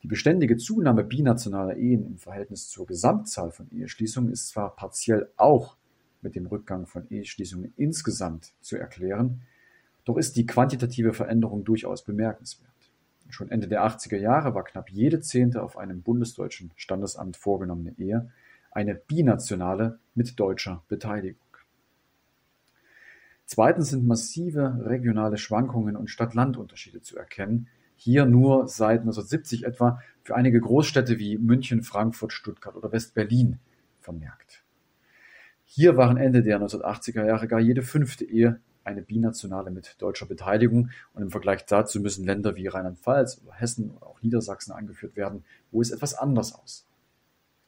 Die beständige Zunahme binationaler Ehen im Verhältnis zur Gesamtzahl von Eheschließungen ist zwar partiell auch mit dem Rückgang von Eheschließungen insgesamt zu erklären, doch ist die quantitative Veränderung durchaus bemerkenswert. Schon Ende der 80er Jahre war knapp jede zehnte auf einem bundesdeutschen Standesamt vorgenommene Ehe eine binationale mit deutscher Beteiligung. Zweitens sind massive regionale Schwankungen und Stadt-Land-Unterschiede zu erkennen, hier nur seit 1970 etwa für einige Großstädte wie München, Frankfurt, Stuttgart oder West-Berlin vermerkt. Hier waren Ende der 1980er Jahre gar jede fünfte Ehe eine binationale mit deutscher Beteiligung und im Vergleich dazu müssen Länder wie Rheinland-Pfalz oder Hessen oder auch Niedersachsen angeführt werden, wo es etwas anders aussah.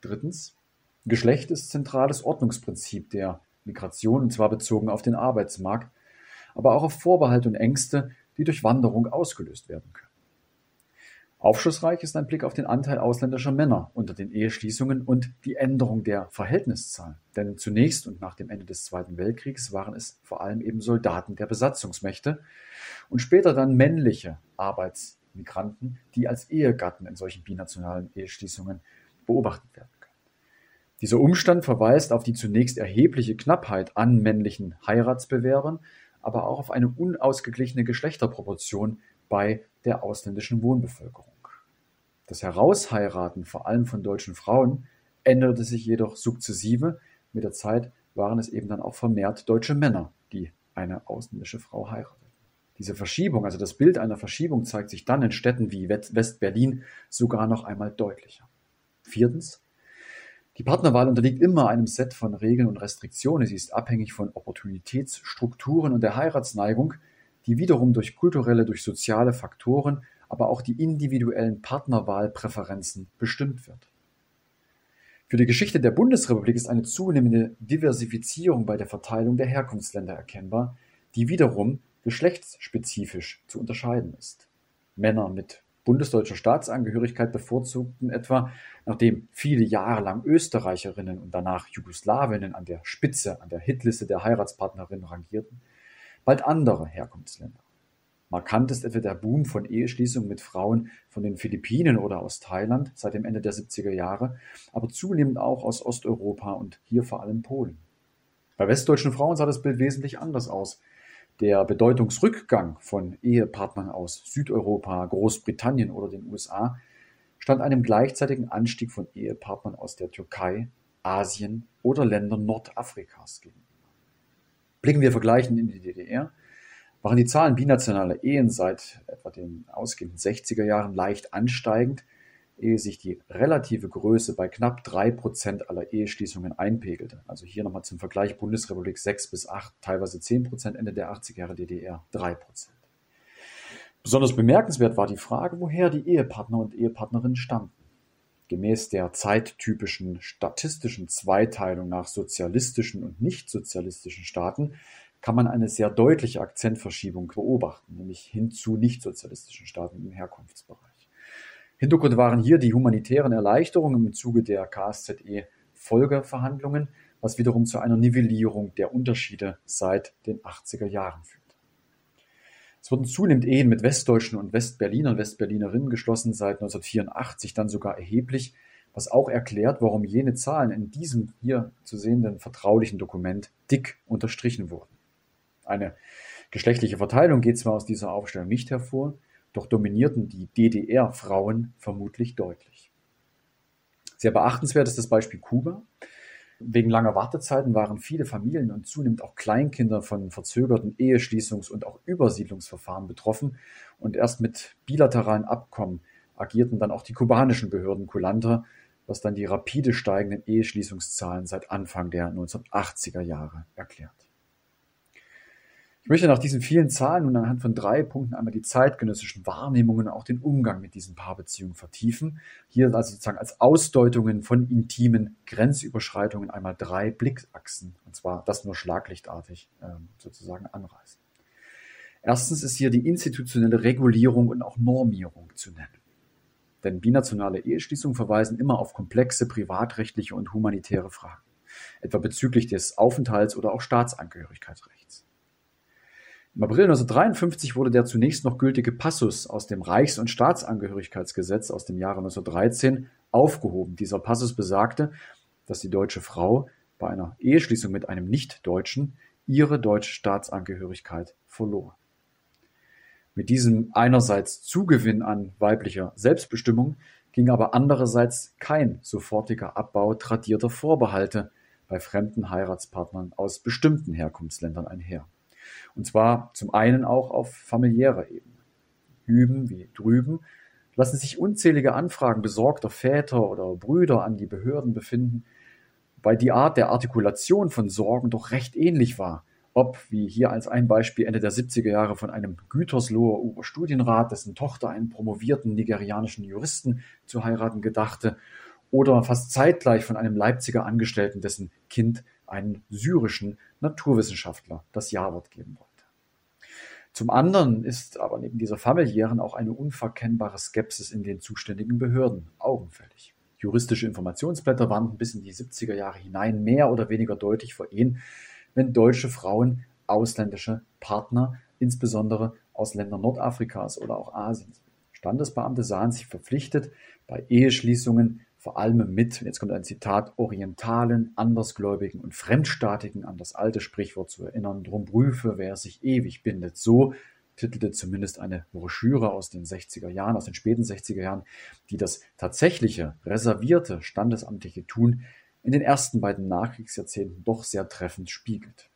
Drittens, Geschlecht ist zentrales Ordnungsprinzip der Migration, und zwar bezogen auf den Arbeitsmarkt, aber auch auf Vorbehalte und Ängste, die durch Wanderung ausgelöst werden können. Aufschlussreich ist ein Blick auf den Anteil ausländischer Männer unter den Eheschließungen und die Änderung der Verhältniszahl. Denn zunächst und nach dem Ende des Zweiten Weltkriegs waren es vor allem eben Soldaten der Besatzungsmächte und später dann männliche Arbeitsmigranten, die als Ehegatten in solchen binationalen Eheschließungen beobachtet werden. Dieser Umstand verweist auf die zunächst erhebliche Knappheit an männlichen Heiratsbewerbern, aber auch auf eine unausgeglichene Geschlechterproportion bei der ausländischen Wohnbevölkerung. Das Herausheiraten vor allem von deutschen Frauen änderte sich jedoch sukzessive. Mit der Zeit waren es eben dann auch vermehrt deutsche Männer, die eine ausländische Frau heirateten. Diese Verschiebung, also das Bild einer Verschiebung zeigt sich dann in Städten wie West-Berlin sogar noch einmal deutlicher. Viertens, die Partnerwahl unterliegt immer einem Set von Regeln und Restriktionen. Sie ist abhängig von Opportunitätsstrukturen und der Heiratsneigung, die wiederum durch kulturelle, durch soziale Faktoren, aber auch die individuellen Partnerwahlpräferenzen bestimmt wird. Für die Geschichte der Bundesrepublik ist eine zunehmende Diversifizierung bei der Verteilung der Herkunftsländer erkennbar, die wiederum geschlechtsspezifisch zu unterscheiden ist. Männer mit bundesdeutscher Staatsangehörigkeit bevorzugten etwa, nachdem viele Jahre lang Österreicherinnen und danach Jugoslawinnen an der Spitze, an der Hitliste der Heiratspartnerinnen rangierten, bald andere Herkunftsländer. Markant ist etwa der Boom von Eheschließungen mit Frauen von den Philippinen oder aus Thailand seit dem Ende der 70er Jahre, aber zunehmend auch aus Osteuropa und hier vor allem Polen. Bei westdeutschen Frauen sah das Bild wesentlich anders aus. Der Bedeutungsrückgang von Ehepartnern aus Südeuropa, Großbritannien oder den USA stand einem gleichzeitigen Anstieg von Ehepartnern aus der Türkei, Asien oder Ländern Nordafrikas gegenüber. Blicken wir vergleichend in die DDR, waren die Zahlen binationaler Ehen seit etwa den ausgehenden 60er Jahren leicht ansteigend, ehe sich die relative Größe bei knapp drei Prozent aller Eheschließungen einpegelte. Also hier nochmal zum Vergleich Bundesrepublik sechs bis acht, teilweise zehn Prozent, Ende der 80er Jahre DDR drei Prozent. Besonders bemerkenswert war die Frage, woher die Ehepartner und Ehepartnerinnen stammten. Gemäß der zeittypischen statistischen Zweiteilung nach sozialistischen und nichtsozialistischen Staaten kann man eine sehr deutliche Akzentverschiebung beobachten, nämlich hin zu nichtsozialistischen Staaten im Herkunftsbereich. Hintergrund waren hier die humanitären Erleichterungen im Zuge der KSZE-Folgeverhandlungen, was wiederum zu einer Nivellierung der Unterschiede seit den 80er Jahren führt. Es wurden zunehmend Ehen mit Westdeutschen und Westberlinern, Westberlinerinnen geschlossen, seit 1984 dann sogar erheblich, was auch erklärt, warum jene Zahlen in diesem hier zu sehenden vertraulichen Dokument dick unterstrichen wurden. Eine geschlechtliche Verteilung geht zwar aus dieser Aufstellung nicht hervor, doch dominierten die DDR-Frauen vermutlich deutlich. Sehr beachtenswert ist das Beispiel Kuba. Wegen langer Wartezeiten waren viele Familien und zunehmend auch Kleinkinder von verzögerten Eheschließungs- und auch Übersiedlungsverfahren betroffen. Und erst mit bilateralen Abkommen agierten dann auch die kubanischen Behörden kulanter, was dann die rapide steigenden Eheschließungszahlen seit Anfang der 1980er Jahre erklärt. Ich möchte nach diesen vielen Zahlen und anhand von drei Punkten einmal die zeitgenössischen Wahrnehmungen, auch den Umgang mit diesen Paarbeziehungen vertiefen. Hier also sozusagen als Ausdeutungen von intimen Grenzüberschreitungen einmal drei Blickachsen, und zwar das nur schlaglichtartig ähm, sozusagen anreißen. Erstens ist hier die institutionelle Regulierung und auch Normierung zu nennen. Denn binationale Eheschließungen verweisen immer auf komplexe privatrechtliche und humanitäre Fragen, etwa bezüglich des Aufenthalts oder auch Staatsangehörigkeitsrechts. Im April 1953 wurde der zunächst noch gültige Passus aus dem Reichs- und Staatsangehörigkeitsgesetz aus dem Jahre 1913 aufgehoben. Dieser Passus besagte, dass die deutsche Frau bei einer Eheschließung mit einem Nichtdeutschen ihre deutsche Staatsangehörigkeit verlor. Mit diesem einerseits Zugewinn an weiblicher Selbstbestimmung ging aber andererseits kein sofortiger Abbau tradierter Vorbehalte bei fremden Heiratspartnern aus bestimmten Herkunftsländern einher. Und zwar zum einen auch auf familiärer Ebene. Hüben wie drüben lassen sich unzählige Anfragen besorgter Väter oder Brüder an die Behörden befinden, weil die Art der Artikulation von Sorgen doch recht ähnlich war. Ob, wie hier als ein Beispiel Ende der 70er Jahre von einem Gütersloher Oberstudienrat, dessen Tochter einen promovierten nigerianischen Juristen zu heiraten gedachte, oder fast zeitgleich von einem Leipziger Angestellten, dessen Kind einen syrischen Naturwissenschaftler das Jawort geben wollte. Zum anderen ist aber neben dieser familiären auch eine unverkennbare Skepsis in den zuständigen Behörden augenfällig. Juristische Informationsblätter warnten bis in die 70er Jahre hinein mehr oder weniger deutlich vor Ehen, wenn deutsche Frauen ausländische Partner, insbesondere aus Ländern Nordafrikas oder auch Asiens. Standesbeamte sahen sich verpflichtet, bei Eheschließungen vor allem mit, jetzt kommt ein Zitat, Orientalen, Andersgläubigen und Fremdstaatigen an das alte Sprichwort zu erinnern, drum prüfe, wer sich ewig bindet. So titelte zumindest eine Broschüre aus den 60er Jahren, aus den späten 60er Jahren, die das tatsächliche, reservierte standesamtliche Tun in den ersten beiden Nachkriegsjahrzehnten doch sehr treffend spiegelt.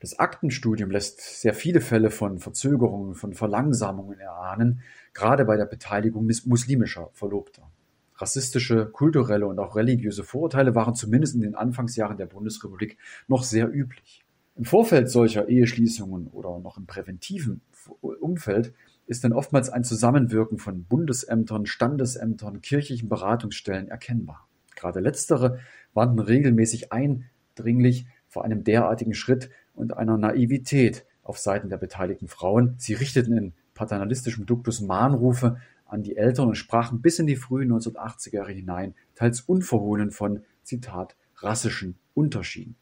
Das Aktenstudium lässt sehr viele Fälle von Verzögerungen, von Verlangsamungen erahnen, gerade bei der Beteiligung muslimischer Verlobter. Rassistische, kulturelle und auch religiöse Vorurteile waren zumindest in den Anfangsjahren der Bundesrepublik noch sehr üblich. Im Vorfeld solcher Eheschließungen oder noch im präventiven Umfeld ist dann oftmals ein Zusammenwirken von Bundesämtern, Standesämtern, kirchlichen Beratungsstellen erkennbar. Gerade letztere warnten regelmäßig eindringlich vor einem derartigen Schritt und einer Naivität auf Seiten der beteiligten Frauen. Sie richteten in paternalistischem Duktus Mahnrufe an die Eltern und sprachen bis in die frühen 1980er Jahre hinein teils unverhohlen von, Zitat, rassischen Unterschieden.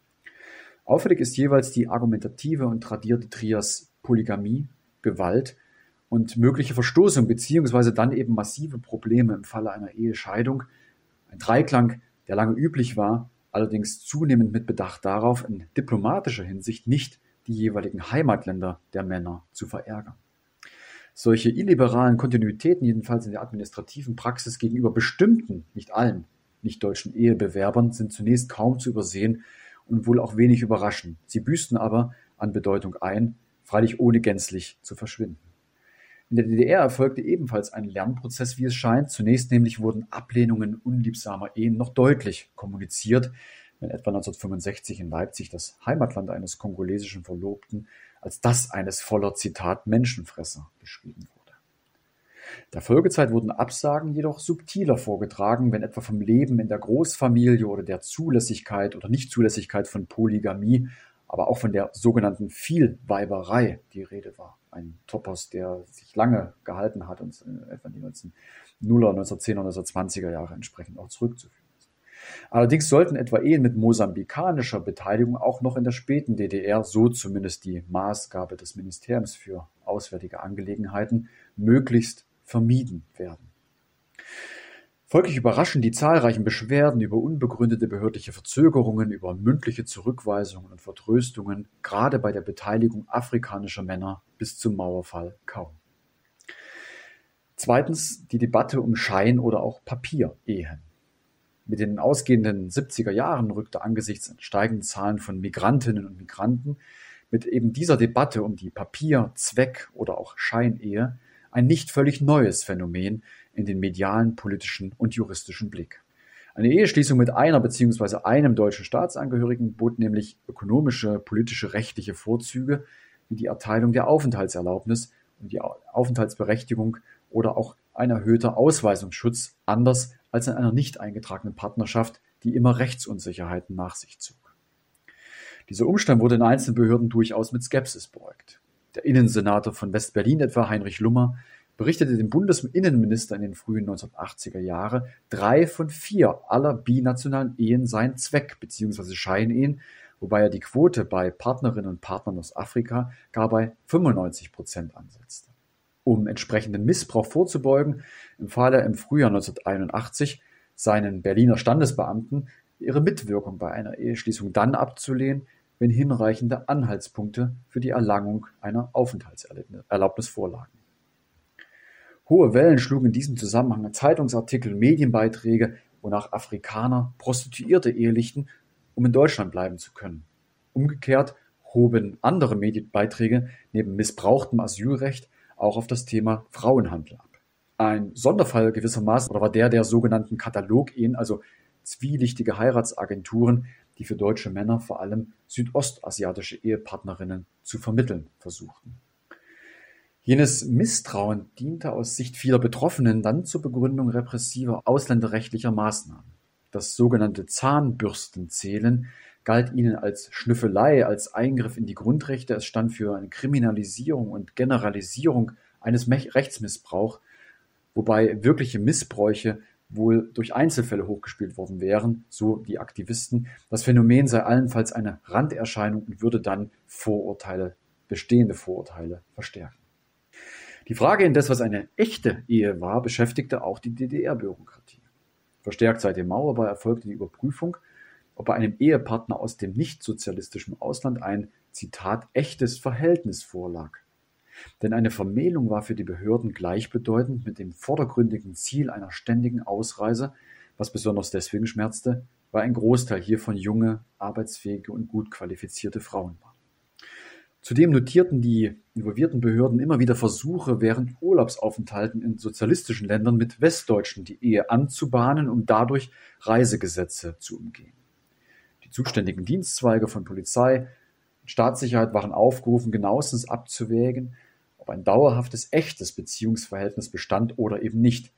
Auffällig ist jeweils die argumentative und tradierte Trias Polygamie, Gewalt und mögliche Verstoßung beziehungsweise dann eben massive Probleme im Falle einer Ehescheidung. Ein Dreiklang, der lange üblich war, allerdings zunehmend mit Bedacht darauf, in diplomatischer Hinsicht nicht die jeweiligen Heimatländer der Männer zu verärgern. Solche illiberalen Kontinuitäten, jedenfalls in der administrativen Praxis gegenüber bestimmten, nicht allen, nicht deutschen Ehebewerbern, sind zunächst kaum zu übersehen und wohl auch wenig überraschend. Sie büßten aber an Bedeutung ein, freilich ohne gänzlich zu verschwinden. In der DDR erfolgte ebenfalls ein Lernprozess, wie es scheint. Zunächst nämlich wurden Ablehnungen unliebsamer Ehen noch deutlich kommuniziert, wenn etwa 1965 in Leipzig das Heimatland eines kongolesischen Verlobten als das eines voller Zitat Menschenfresser beschrieben wurde. Der Folgezeit wurden Absagen jedoch subtiler vorgetragen, wenn etwa vom Leben in der Großfamilie oder der Zulässigkeit oder Nichtzulässigkeit von Polygamie aber auch von der sogenannten Vielweiberei die Rede war. Ein Topos, der sich lange gehalten hat und etwa in die 1900er, 1910er, 1920er Jahre entsprechend auch zurückzuführen. Allerdings sollten etwa Ehen mit mosambikanischer Beteiligung auch noch in der späten DDR, so zumindest die Maßgabe des Ministeriums für Auswärtige Angelegenheiten, möglichst vermieden werden. Folglich überraschen die zahlreichen Beschwerden über unbegründete behördliche Verzögerungen, über mündliche Zurückweisungen und Vertröstungen, gerade bei der Beteiligung afrikanischer Männer bis zum Mauerfall kaum. Zweitens die Debatte um Schein- oder auch Papierehen. Mit den ausgehenden 70er Jahren rückte angesichts steigenden Zahlen von Migrantinnen und Migranten mit eben dieser Debatte um die Papier-, Zweck- oder auch Scheinehe ein nicht völlig neues Phänomen in den medialen, politischen und juristischen Blick. Eine Eheschließung mit einer bzw. einem deutschen Staatsangehörigen bot nämlich ökonomische, politische, rechtliche Vorzüge wie die Erteilung der Aufenthaltserlaubnis und die Aufenthaltsberechtigung oder auch ein erhöhter Ausweisungsschutz, anders als in einer nicht eingetragenen Partnerschaft, die immer Rechtsunsicherheiten nach sich zog. Dieser Umstand wurde in einzelnen Behörden durchaus mit Skepsis beäugt. Der Innensenator von West-Berlin etwa, Heinrich Lummer, berichtete dem Bundesinnenminister in den frühen 1980er Jahren, drei von vier aller binationalen Ehen seien Zweck- bzw. Scheinehen, wobei er die Quote bei Partnerinnen und Partnern aus Afrika gar bei 95 Prozent ansetzte. Um entsprechenden Missbrauch vorzubeugen, empfahl er im Frühjahr 1981 seinen Berliner Standesbeamten, ihre Mitwirkung bei einer Eheschließung dann abzulehnen, wenn hinreichende Anhaltspunkte für die Erlangung einer Aufenthaltserlaubnis vorlagen. Hohe Wellen schlugen in diesem Zusammenhang Zeitungsartikel, Medienbeiträge, wonach Afrikaner Prostituierte ehelichten, um in Deutschland bleiben zu können. Umgekehrt hoben andere Medienbeiträge neben missbrauchtem Asylrecht auch auf das Thema Frauenhandel ab. Ein Sonderfall gewissermaßen war der der sogenannten Katalogehen, also zwielichtige Heiratsagenturen, die für deutsche Männer vor allem südostasiatische Ehepartnerinnen zu vermitteln versuchten. Jenes Misstrauen diente aus Sicht vieler Betroffenen dann zur Begründung repressiver ausländerrechtlicher Maßnahmen. Das sogenannte Zahnbürstenzählen galt ihnen als Schnüffelei, als Eingriff in die Grundrechte, es stand für eine Kriminalisierung und Generalisierung eines Rechtsmissbrauchs, wobei wirkliche Missbräuche wohl durch Einzelfälle hochgespielt worden wären, so die Aktivisten. Das Phänomen sei allenfalls eine Randerscheinung und würde dann Vorurteile, bestehende Vorurteile verstärken. Die Frage indes, was eine echte Ehe war, beschäftigte auch die DDR-Bürokratie. Verstärkt seit dem Mauerbau erfolgte die Überprüfung, ob bei einem Ehepartner aus dem nichtsozialistischen Ausland ein, Zitat, echtes Verhältnis vorlag. Denn eine Vermählung war für die Behörden gleichbedeutend mit dem vordergründigen Ziel einer ständigen Ausreise, was besonders deswegen schmerzte, weil ein Großteil hiervon junge, arbeitsfähige und gut qualifizierte Frauen waren. Zudem notierten die involvierten Behörden immer wieder Versuche, während Urlaubsaufenthalten in sozialistischen Ländern mit Westdeutschen die Ehe anzubahnen, um dadurch Reisegesetze zu umgehen. Zuständigen Dienstzweige von Polizei und Staatssicherheit waren aufgerufen, genauestens abzuwägen, ob ein dauerhaftes, echtes Beziehungsverhältnis bestand oder eben nicht.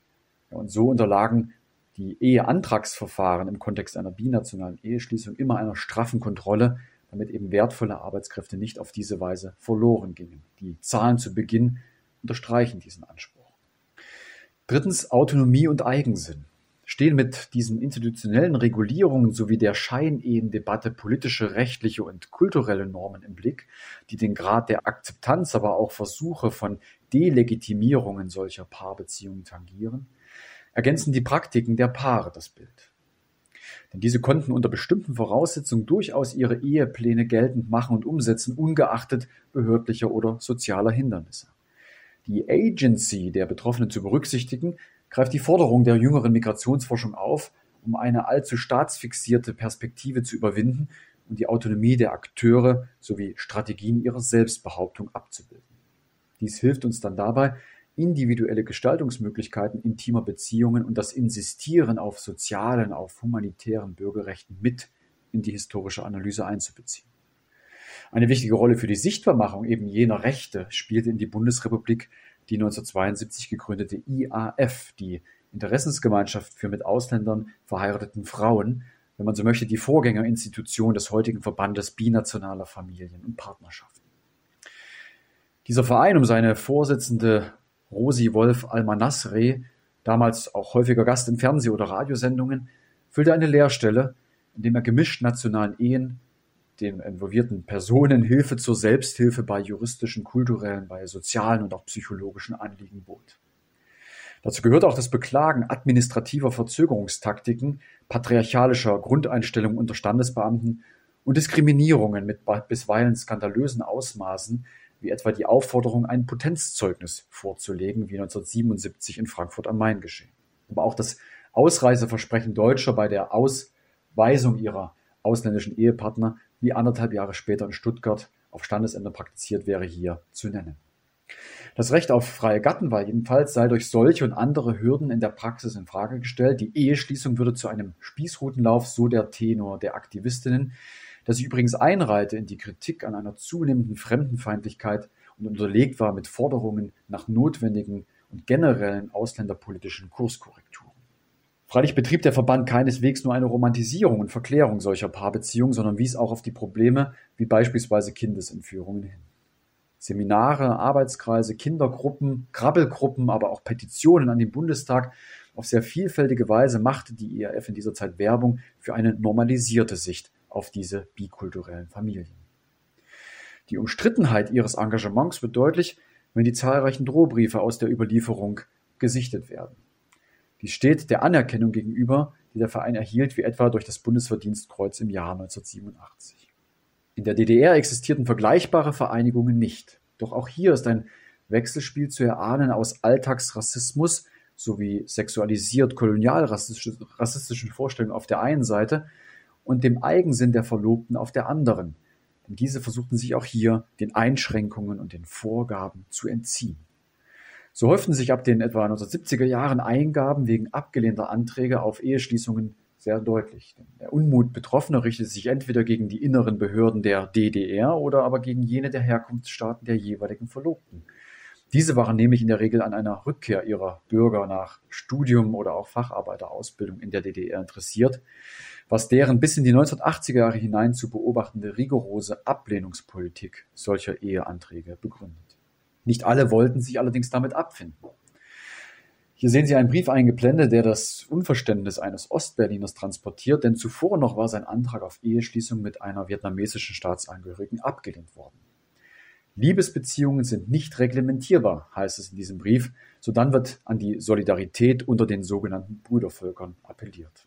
Ja, und so unterlagen die Eheantragsverfahren im Kontext einer binationalen Eheschließung immer einer straffen Kontrolle, damit eben wertvolle Arbeitskräfte nicht auf diese Weise verloren gingen. Die Zahlen zu Beginn unterstreichen diesen Anspruch. Drittens Autonomie und Eigensinn. Stehen mit diesen institutionellen Regulierungen sowie der Scheinehendebatte politische, rechtliche und kulturelle Normen im Blick, die den Grad der Akzeptanz, aber auch Versuche von Delegitimierungen solcher Paarbeziehungen tangieren, ergänzen die Praktiken der Paare das Bild. Denn diese konnten unter bestimmten Voraussetzungen durchaus ihre Ehepläne geltend machen und umsetzen, ungeachtet behördlicher oder sozialer Hindernisse. Die Agency der Betroffenen zu berücksichtigen, greift die Forderung der jüngeren Migrationsforschung auf, um eine allzu staatsfixierte Perspektive zu überwinden und die Autonomie der Akteure sowie Strategien ihrer Selbstbehauptung abzubilden. Dies hilft uns dann dabei, individuelle Gestaltungsmöglichkeiten intimer Beziehungen und das Insistieren auf sozialen, auf humanitären Bürgerrechten mit in die historische Analyse einzubeziehen. Eine wichtige Rolle für die Sichtbarmachung eben jener Rechte spielte in die Bundesrepublik die 1972 gegründete IAF, die Interessensgemeinschaft für mit Ausländern verheirateten Frauen, wenn man so möchte, die Vorgängerinstitution des heutigen Verbandes binationaler Familien und Partnerschaften. Dieser Verein um seine Vorsitzende Rosi Wolf Almanasre, damals auch häufiger Gast in Fernseh- oder Radiosendungen, füllte eine Leerstelle, indem er gemischt nationalen Ehen, den involvierten Personen Hilfe zur Selbsthilfe bei juristischen, kulturellen, bei sozialen und auch psychologischen Anliegen bot. Dazu gehört auch das Beklagen administrativer Verzögerungstaktiken, patriarchalischer Grundeinstellungen unter Standesbeamten und Diskriminierungen mit bisweilen skandalösen Ausmaßen, wie etwa die Aufforderung, ein Potenzzeugnis vorzulegen, wie 1977 in Frankfurt am Main geschehen. Aber auch das Ausreiseversprechen Deutscher bei der Ausweisung ihrer ausländischen Ehepartner, wie anderthalb Jahre später in Stuttgart auf Standesende praktiziert wäre, hier zu nennen. Das Recht auf freie Gattenwahl jedenfalls sei durch solche und andere Hürden in der Praxis in Frage gestellt. Die Eheschließung würde zu einem Spießrutenlauf, so der Tenor der Aktivistinnen, das sich übrigens einreihte in die Kritik an einer zunehmenden Fremdenfeindlichkeit und unterlegt war mit Forderungen nach notwendigen und generellen ausländerpolitischen Kurskorrekturen. Freilich betrieb der Verband keineswegs nur eine Romantisierung und Verklärung solcher Paarbeziehungen, sondern wies auch auf die Probleme wie beispielsweise Kindesentführungen hin. Seminare, Arbeitskreise, Kindergruppen, Krabbelgruppen, aber auch Petitionen an den Bundestag. Auf sehr vielfältige Weise machte die IAF in dieser Zeit Werbung für eine normalisierte Sicht auf diese bikulturellen Familien. Die Umstrittenheit ihres Engagements wird deutlich, wenn die zahlreichen Drohbriefe aus der Überlieferung gesichtet werden. Dies steht der Anerkennung gegenüber, die der Verein erhielt, wie etwa durch das Bundesverdienstkreuz im Jahr 1987. In der DDR existierten vergleichbare Vereinigungen nicht. Doch auch hier ist ein Wechselspiel zu erahnen aus Alltagsrassismus sowie sexualisiert kolonialrassistischen Vorstellungen auf der einen Seite und dem Eigensinn der Verlobten auf der anderen. Denn diese versuchten sich auch hier den Einschränkungen und den Vorgaben zu entziehen. So häuften sich ab den etwa 1970er Jahren Eingaben wegen abgelehnter Anträge auf Eheschließungen sehr deutlich. Der Unmut Betroffener richtet sich entweder gegen die inneren Behörden der DDR oder aber gegen jene der Herkunftsstaaten der jeweiligen Verlobten. Diese waren nämlich in der Regel an einer Rückkehr ihrer Bürger nach Studium oder auch Facharbeiterausbildung in der DDR interessiert, was deren bis in die 1980er Jahre hinein zu beobachtende rigorose Ablehnungspolitik solcher Eheanträge begründet. Nicht alle wollten sich allerdings damit abfinden. Hier sehen Sie einen Brief eingeblendet, der das Unverständnis eines Ostberliners transportiert, denn zuvor noch war sein Antrag auf Eheschließung mit einer vietnamesischen Staatsangehörigen abgelehnt worden. Liebesbeziehungen sind nicht reglementierbar, heißt es in diesem Brief, sodann wird an die Solidarität unter den sogenannten Brüdervölkern appelliert.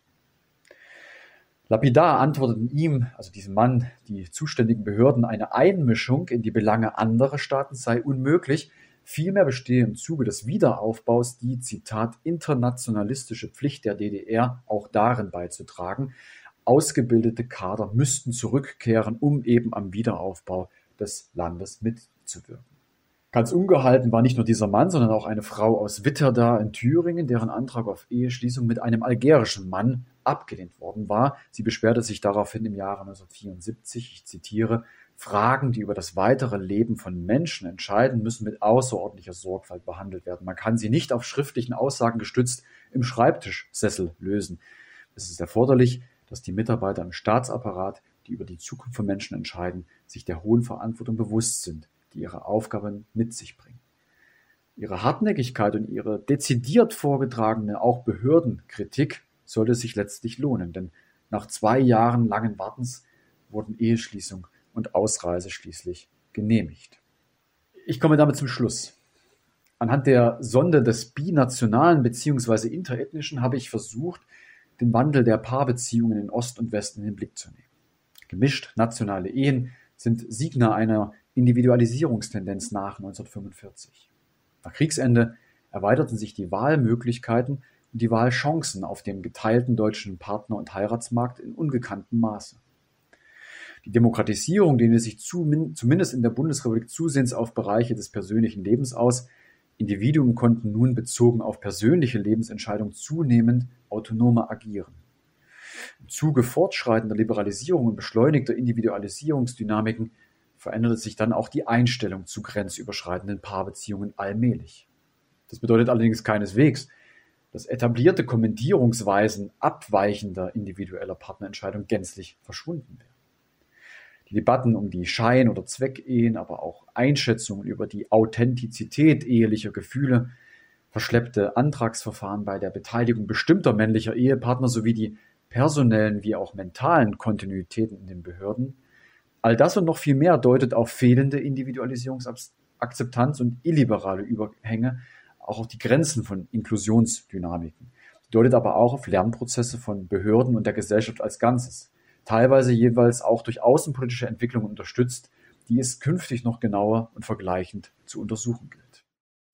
Lapidar antworteten ihm, also diesem Mann, die zuständigen Behörden, eine Einmischung in die Belange anderer Staaten sei unmöglich, Vielmehr bestehe im Zuge des Wiederaufbaus die, Zitat, internationalistische Pflicht der DDR auch darin beizutragen, ausgebildete Kader müssten zurückkehren, um eben am Wiederaufbau des Landes mitzuwirken. Ganz ungehalten war nicht nur dieser Mann, sondern auch eine Frau aus Witterda in Thüringen, deren Antrag auf Eheschließung mit einem algerischen Mann abgelehnt worden war. Sie beschwerte sich daraufhin im Jahre 1974, ich zitiere, Fragen, die über das weitere Leben von Menschen entscheiden, müssen mit außerordentlicher Sorgfalt behandelt werden. Man kann sie nicht auf schriftlichen Aussagen gestützt im Schreibtischsessel lösen. Es ist erforderlich, dass die Mitarbeiter im Staatsapparat, die über die Zukunft von Menschen entscheiden, sich der hohen Verantwortung bewusst sind, die ihre Aufgaben mit sich bringen. Ihre Hartnäckigkeit und ihre dezidiert vorgetragene auch Behördenkritik sollte sich letztlich lohnen, denn nach zwei Jahren langen Wartens wurden Eheschließung und Ausreise schließlich genehmigt. Ich komme damit zum Schluss. Anhand der Sonde des binationalen bzw. interethnischen habe ich versucht, den Wandel der Paarbeziehungen in Ost und Westen in den Blick zu nehmen. Gemischt nationale Ehen sind Signer einer Individualisierungstendenz nach 1945. Nach Kriegsende erweiterten sich die Wahlmöglichkeiten die Wahlchancen auf dem geteilten deutschen Partner- und Heiratsmarkt in ungekanntem Maße. Die Demokratisierung dehnte sich zumindest in der Bundesrepublik zusehends auf Bereiche des persönlichen Lebens aus. Individuen konnten nun bezogen auf persönliche Lebensentscheidungen zunehmend autonomer agieren. Im Zuge fortschreitender Liberalisierung und beschleunigter Individualisierungsdynamiken veränderte sich dann auch die Einstellung zu grenzüberschreitenden Paarbeziehungen allmählich. Das bedeutet allerdings keineswegs, dass etablierte Kommentierungsweisen abweichender individueller Partnerentscheidungen gänzlich verschwunden wären. Die Debatten um die Schein- oder Zweckehen, aber auch Einschätzungen über die Authentizität ehelicher Gefühle, verschleppte Antragsverfahren bei der Beteiligung bestimmter männlicher Ehepartner sowie die personellen wie auch mentalen Kontinuitäten in den Behörden, all das und noch viel mehr deutet auf fehlende Individualisierungsakzeptanz und illiberale Überhänge auch auf die Grenzen von Inklusionsdynamiken, deutet aber auch auf Lernprozesse von Behörden und der Gesellschaft als Ganzes, teilweise jeweils auch durch außenpolitische Entwicklungen unterstützt, die es künftig noch genauer und vergleichend zu untersuchen gilt.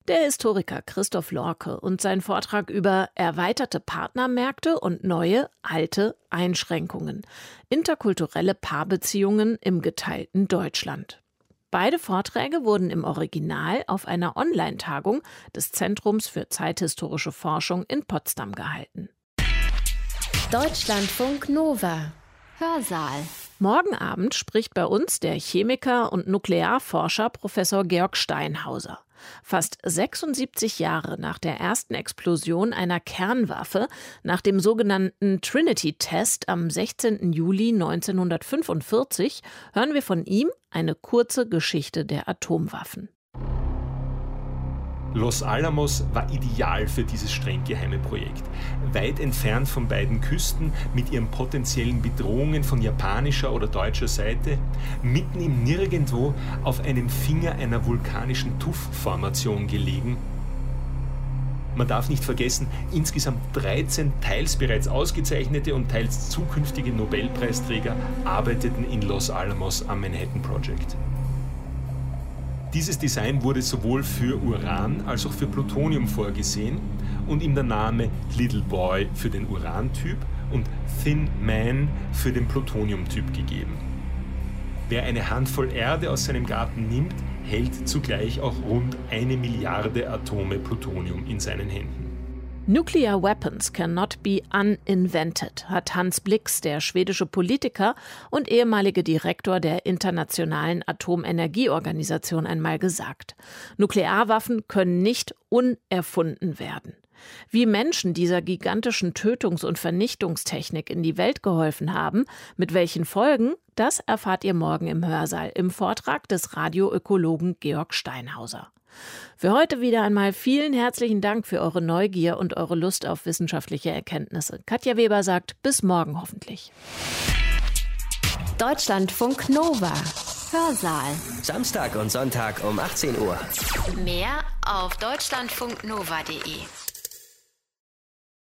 Der Historiker Christoph Lorke und sein Vortrag über erweiterte Partnermärkte und neue, alte Einschränkungen. Interkulturelle Paarbeziehungen im geteilten Deutschland. Beide Vorträge wurden im Original auf einer Online-Tagung des Zentrums für zeithistorische Forschung in Potsdam gehalten. Deutschlandfunk Nova Hörsaal Morgen Abend spricht bei uns der Chemiker und Nuklearforscher Professor Georg Steinhauser. Fast 76 Jahre nach der ersten Explosion einer Kernwaffe, nach dem sogenannten Trinity-Test am 16. Juli 1945, hören wir von ihm eine kurze Geschichte der Atomwaffen. Los Alamos war ideal für dieses streng geheime Projekt. Weit entfernt von beiden Küsten, mit ihren potenziellen Bedrohungen von japanischer oder deutscher Seite, mitten im Nirgendwo auf einem Finger einer vulkanischen Tuff-Formation gelegen. Man darf nicht vergessen, insgesamt 13 teils bereits ausgezeichnete und teils zukünftige Nobelpreisträger arbeiteten in Los Alamos am Manhattan Project. Dieses Design wurde sowohl für Uran als auch für Plutonium vorgesehen und ihm der Name Little Boy für den Urantyp und Thin Man für den Plutoniumtyp gegeben. Wer eine Handvoll Erde aus seinem Garten nimmt, hält zugleich auch rund eine Milliarde Atome Plutonium in seinen Händen. Nuclear weapons cannot be uninvented, hat Hans Blix, der schwedische Politiker und ehemalige Direktor der Internationalen Atomenergieorganisation, einmal gesagt. Nuklearwaffen können nicht unerfunden werden. Wie Menschen dieser gigantischen Tötungs- und Vernichtungstechnik in die Welt geholfen haben, mit welchen Folgen, das erfahrt ihr morgen im Hörsaal im Vortrag des Radioökologen Georg Steinhauser. Für heute wieder einmal vielen herzlichen Dank für eure Neugier und eure Lust auf wissenschaftliche Erkenntnisse. Katja Weber sagt bis morgen hoffentlich. Deutschlandfunk Nova. Hörsaal. Samstag und Sonntag um 18 Uhr. Mehr auf deutschlandfunknova.de.